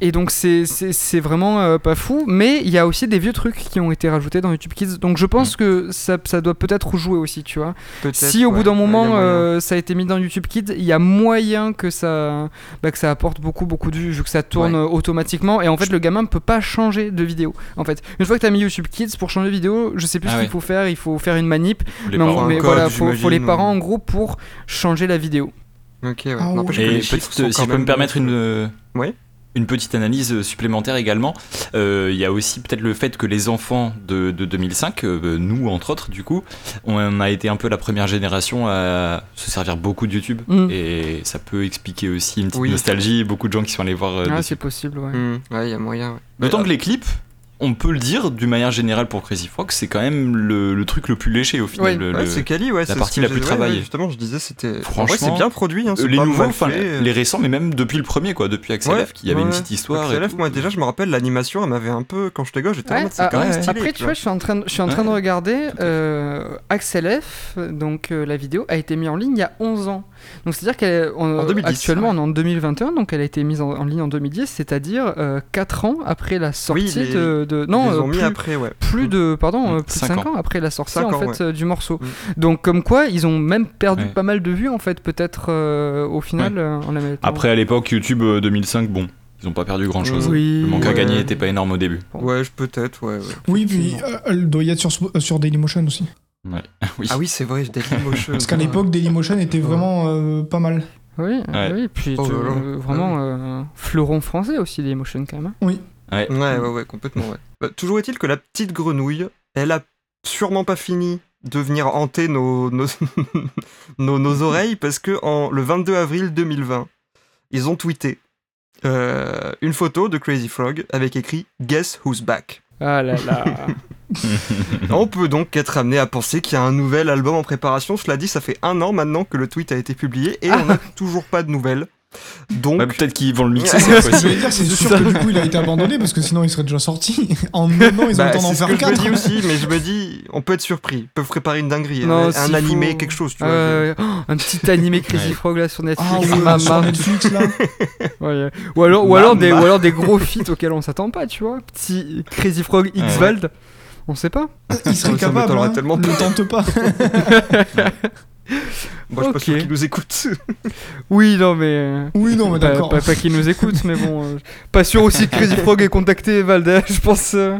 Et donc c'est- c'est c'est vraiment euh, pas fou, mais il y a aussi des vieux trucs qui ont été rajoutés dans YouTube Kids. Donc je pense que ça, ça doit peut-être jouer aussi, tu vois. Peut-être, Si au ouais, bout d'un moment euh, ça a été mis dans YouTube Kids, il y a moyen que ça, bah, que ça apporte beaucoup beaucoup de vues vu que ça tourne Ouais. euh, automatiquement. Et en fait, le gamin peut pas changer de vidéo. En fait, une fois que tu as mis YouTube Kids pour changer de vidéo, je sais plus Ah ce ouais. qu'il faut faire. Il faut faire une manip. Les mais voilà, faut, faut les parents ou- en gros pour changer la vidéo. Ok, ouais. Ah N'empêche que Et les peut-être, chiffres sont si je peux me permettre une, euh, Ouais. une petite analyse supplémentaire également. Euh, Il y a aussi peut-être le fait que les enfants de, de 2005, euh, nous entre autres du coup, on a été un peu la première génération à se servir beaucoup de YouTube Mm. et ça peut expliquer aussi une petite Oui. nostalgie. Beaucoup de gens qui sont allés voir. euh, Ah, c'est possible, ouais. Ouais, il y a moyen. ouais. D'autant que les clips, on peut le dire d'une manière générale pour Crazy Frog, c'est quand même le, le truc le plus léché au final. Ouais. Ouais, c'est ouais. c'est ce partie la plus travaillée. ouais, justement, je disais, c'était. Franchement, c'est bien produit. Hein, Euh, les pas nouveaux, enfin les récents, mais même depuis le premier, quoi, depuis Axel Ouais, F, qui avait une petite histoire. Axel F, moi déjà, je me rappelle l'animation, elle m'avait un peu. Quand j'étais gosse, j'étais Ouais, en mode, c'est ah, quand même stylé. Après, tu vois, je suis en train de, je suis en train de regarder. euh, Axel F, donc euh, la vidéo, a été mise en ligne il y a 11 ans. Donc c'est-à-dire En 2010, qu'actuellement ouais. on est en 2021, donc elle a été mise en, en ligne en 2010, c'est-à-dire 4 ans après la sortie de, de- Ils non les euh, ont mis plus, après, ouais. plus de pardon euh, plus de Cinq 5 ans. ans. après la sortie en ans, fait euh, du morceau. Mm. Donc comme quoi ils ont même perdu Ouais. pas mal de vues en fait peut-être euh, au final Ouais. euh, en. Après, à l'époque, YouTube euh, 2005, bon, ils ont pas perdu grand chose. oui, Le manque à ouais. gagner était pas énorme au début. Ouais, je- peut-être, ouais. ouais. Oui, puis euh, elle doit y être sur, sur Dailymotion aussi. Oui. Ah oui, c'est vrai, Dailymotion. Parce qu'à l'époque, Dailymotion était vraiment euh, pas mal. Oui, Ouais. oui, puis Oh tu- euh, vraiment euh, fleuron français aussi Dailymotion quand même. hein. Ouais. Ouais, ouais, ouais, complètement, ouais. Bah, toujours est-il que la petite grenouille, elle a sûrement pas fini de venir hanter nos, nos, nos, nos oreilles parce que en, le 22 avril 2020, ils ont tweeté euh, une photo de Crazy Frog avec écrit Guess Who's Back. Ah là là. On peut donc être amené à penser qu'il y a un nouvel album en préparation. Cela dit, ça fait un an maintenant que le tweet a été publié et on n'a toujours pas de nouvelles. Donc, Ouais, Peut-être qu'ils vont le mixer Ouais. cette Je fois-ci. c'est sûr que du coup, il a été abandonné parce que sinon, il serait déjà sorti. En un an, ils ont bah, le temps d'en faire que je me 4. dis aussi, mais je me dis, on peut être surpris. Ils peuvent préparer une dinguerie, Non, un, un animé, faut- quelque chose, tu vois. ouais, ouais. Oh, un petit animé Crazy Ouais. Frog là sur Netflix. Ah oui, Maman. sur Netflix là. Ouais. Ou alors, ou alors des, Maman. ou alors des gros feats auxquels on s'attend pas, tu vois. Petit Crazy Frog Ouais. X-Vald. On sait pas. Il serait Ça capable. Hein. tellement Ne tente pas. Moi, je suis pas sûr Ok. qu'ils nous écoutent. Oui, non, mais. euh, Oui, non, mais Pas, d'accord. pas, pas qu'ils nous écoutent, mais bon. euh, pas sûr aussi que Crazy Frog ait contacté Valda. Je pense. euh,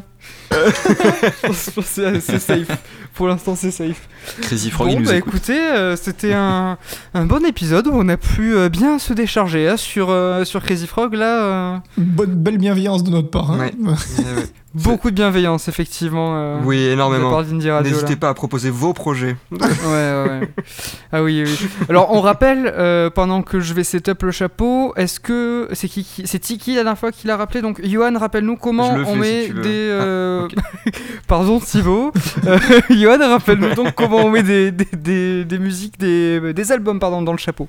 je pense, je pense que c'est safe. Pour l'instant, c'est safe. Crazy Frog, bon, bah écoutez, euh, c'était un, un bon épisode où on a pu euh, bien se décharger hein, sur, euh, sur Crazy Frog. Là, euh, Bonne, belle bienveillance de notre part. hein. Ouais. beaucoup de bienveillance, effectivement. euh, oui, énormément. N'hésitez pas à proposer vos projets. Ouais, ouais, ouais. Ah oui, oui. Alors, on rappelle, euh, pendant que je vais setup le chapeau, est-ce que c'est qui, qui- c'est Tiki la dernière fois qui l'a rappelé? Donc, Johan, rappelle-nous comment on fais, met si des. euh, Ah, Pardon, Thibaut. Euh, Johan, rappelle-nous donc comment on met des, des, des, des musiques, des, des albums, pardon, dans le chapeau.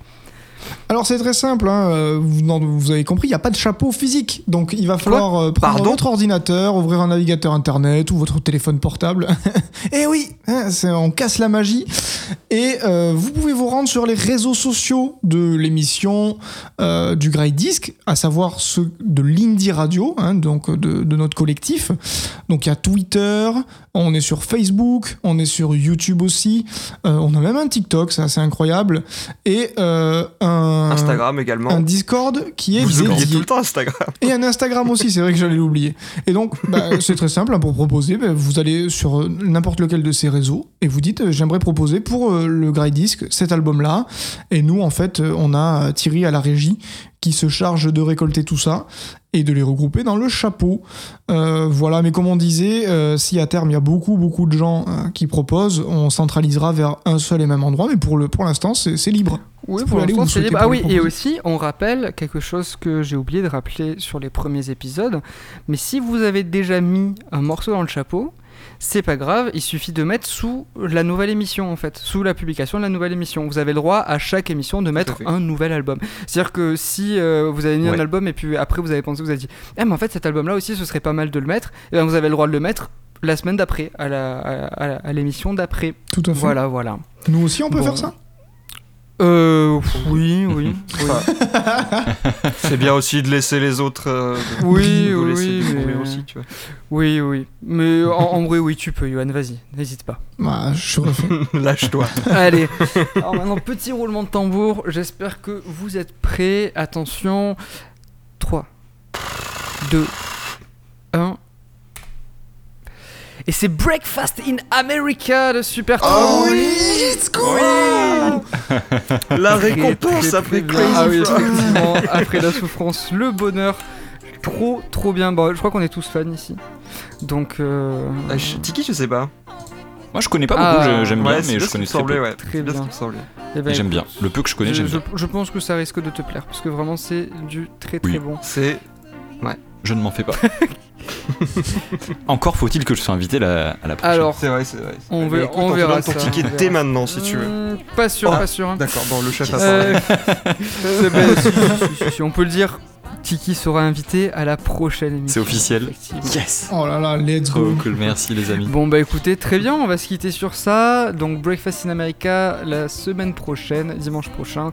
Alors c'est très simple, hein, euh, vous, non, vous avez compris, il n'y a pas de chapeau physique. Donc il va falloir euh, prendre Pardon votre ordinateur, ouvrir un navigateur internet ou votre téléphone portable. et oui, hein, on casse la magie. Et euh, vous pouvez vous rendre sur les réseaux sociaux de l'émission euh, du Grey Disc, à savoir ceux de l'Indie Radio, hein, donc de, de notre collectif. Donc il y a Twitter, on est sur Facebook, on est sur YouTube aussi, euh, on a même un TikTok, c'est assez incroyable, et euh, un, Instagram également. un Discord qui est Vous dédié. tout le temps Instagram. Et un Instagram aussi, c'est vrai que j'allais l'oublier. Et donc, bah, c'est très simple hein, pour proposer. bah, vous allez sur euh, n'importe lequel de ces réseaux et vous dites euh, j'aimerais proposer pour euh, le Grey Disc cet album-là. Et nous, en fait, on a Thierry à la régie qui se charge de récolter tout ça et de les regrouper dans le chapeau. Euh, voilà, mais comme on disait, euh, si à terme il y a beaucoup, beaucoup de gens euh, qui proposent, on centralisera vers un seul et même endroit. Mais pour pour l'instant, c'est c'est libre. Oui, pour l'instant, c'est libre. Ah oui, et aussi, on rappelle quelque chose que j'ai oublié de rappeler sur les premiers épisodes. Mais si vous avez déjà mis un morceau dans le chapeau, c'est pas grave, il suffit de mettre sous la nouvelle émission en fait, sous la publication de la nouvelle émission. Vous avez le droit à chaque émission de mettre un nouvel album. C'est-à-dire que si euh, vous avez mis un Ouais. album et puis après vous avez pensé, vous avez dit, eh mais en fait cet album-là aussi, ce serait pas mal de le mettre, et bien vous avez le droit de le mettre la semaine d'après, à la- à- à la- à l'émission d'après. Tout à fait. Voilà, voilà. Nous aussi, on peut Bon. faire ça? Euh, oui, oui. oui. C'est bien aussi de laisser les autres. euh, de- Oui, de oui, mais- aussi, tu vois. Oui, oui. Mais en, en vrai, oui, tu peux, Johan, vas-y, n'hésite pas. Bah, je. Lâche-toi. Allez. Alors maintenant, petit roulement de tambour. J'espère que vous êtes prêts. Attention. 3, 2, 1. Et c'est Breakfast in America de Super Oh Troll. let's go La Très, récompense très, après très bien. Crazy Ah oui, Frog. effectivement, après la souffrance, le bonheur. trop trop bien. Bon, je crois qu'on est tous fans ici. Donc, euh, Ah, je- Tiki, je sais pas. Moi, je connais pas Ah, beaucoup, je- j'aime bien, Ouais, c'est mais bien je ce qui connais me très semblait, peu. ouais. Très C'est bien ce bien. qui me semblait. eh ben, Et J'aime bien. Le peu que je connais, je, j'aime je- bien. je pense que ça risque de te plaire parce que vraiment c'est du très très Oui. bon. C'est. Je ne m'en fais pas. Encore faut-il que je sois invité la- à la prochaine. Alors, C'est vrai, c'est vrai. On verra- Mais écoute, on te verra ton ça, ticket on dès verra. maintenant si tu veux. Hmm, pas sûr, Oh, pas sûr. hein. D'accord, bon, le chef a Euh, parlé. euh, ben, si, si, si, si, on peut le dire. Tiki sera invité à la prochaine émission. C'est officiel. Yes Oh là là, let's Trop go. cool, merci les amis. Bon bah écoutez, très bien, on va se quitter sur ça. Donc Breakfast in America la semaine prochaine, dimanche prochain.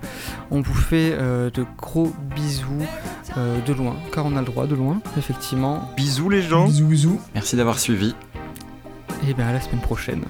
On vous fait euh, de gros bisous euh, de loin, car on a le droit de loin, effectivement. Bisous les gens. Bisous, bisous. Merci d'avoir suivi. Et bien à la semaine prochaine.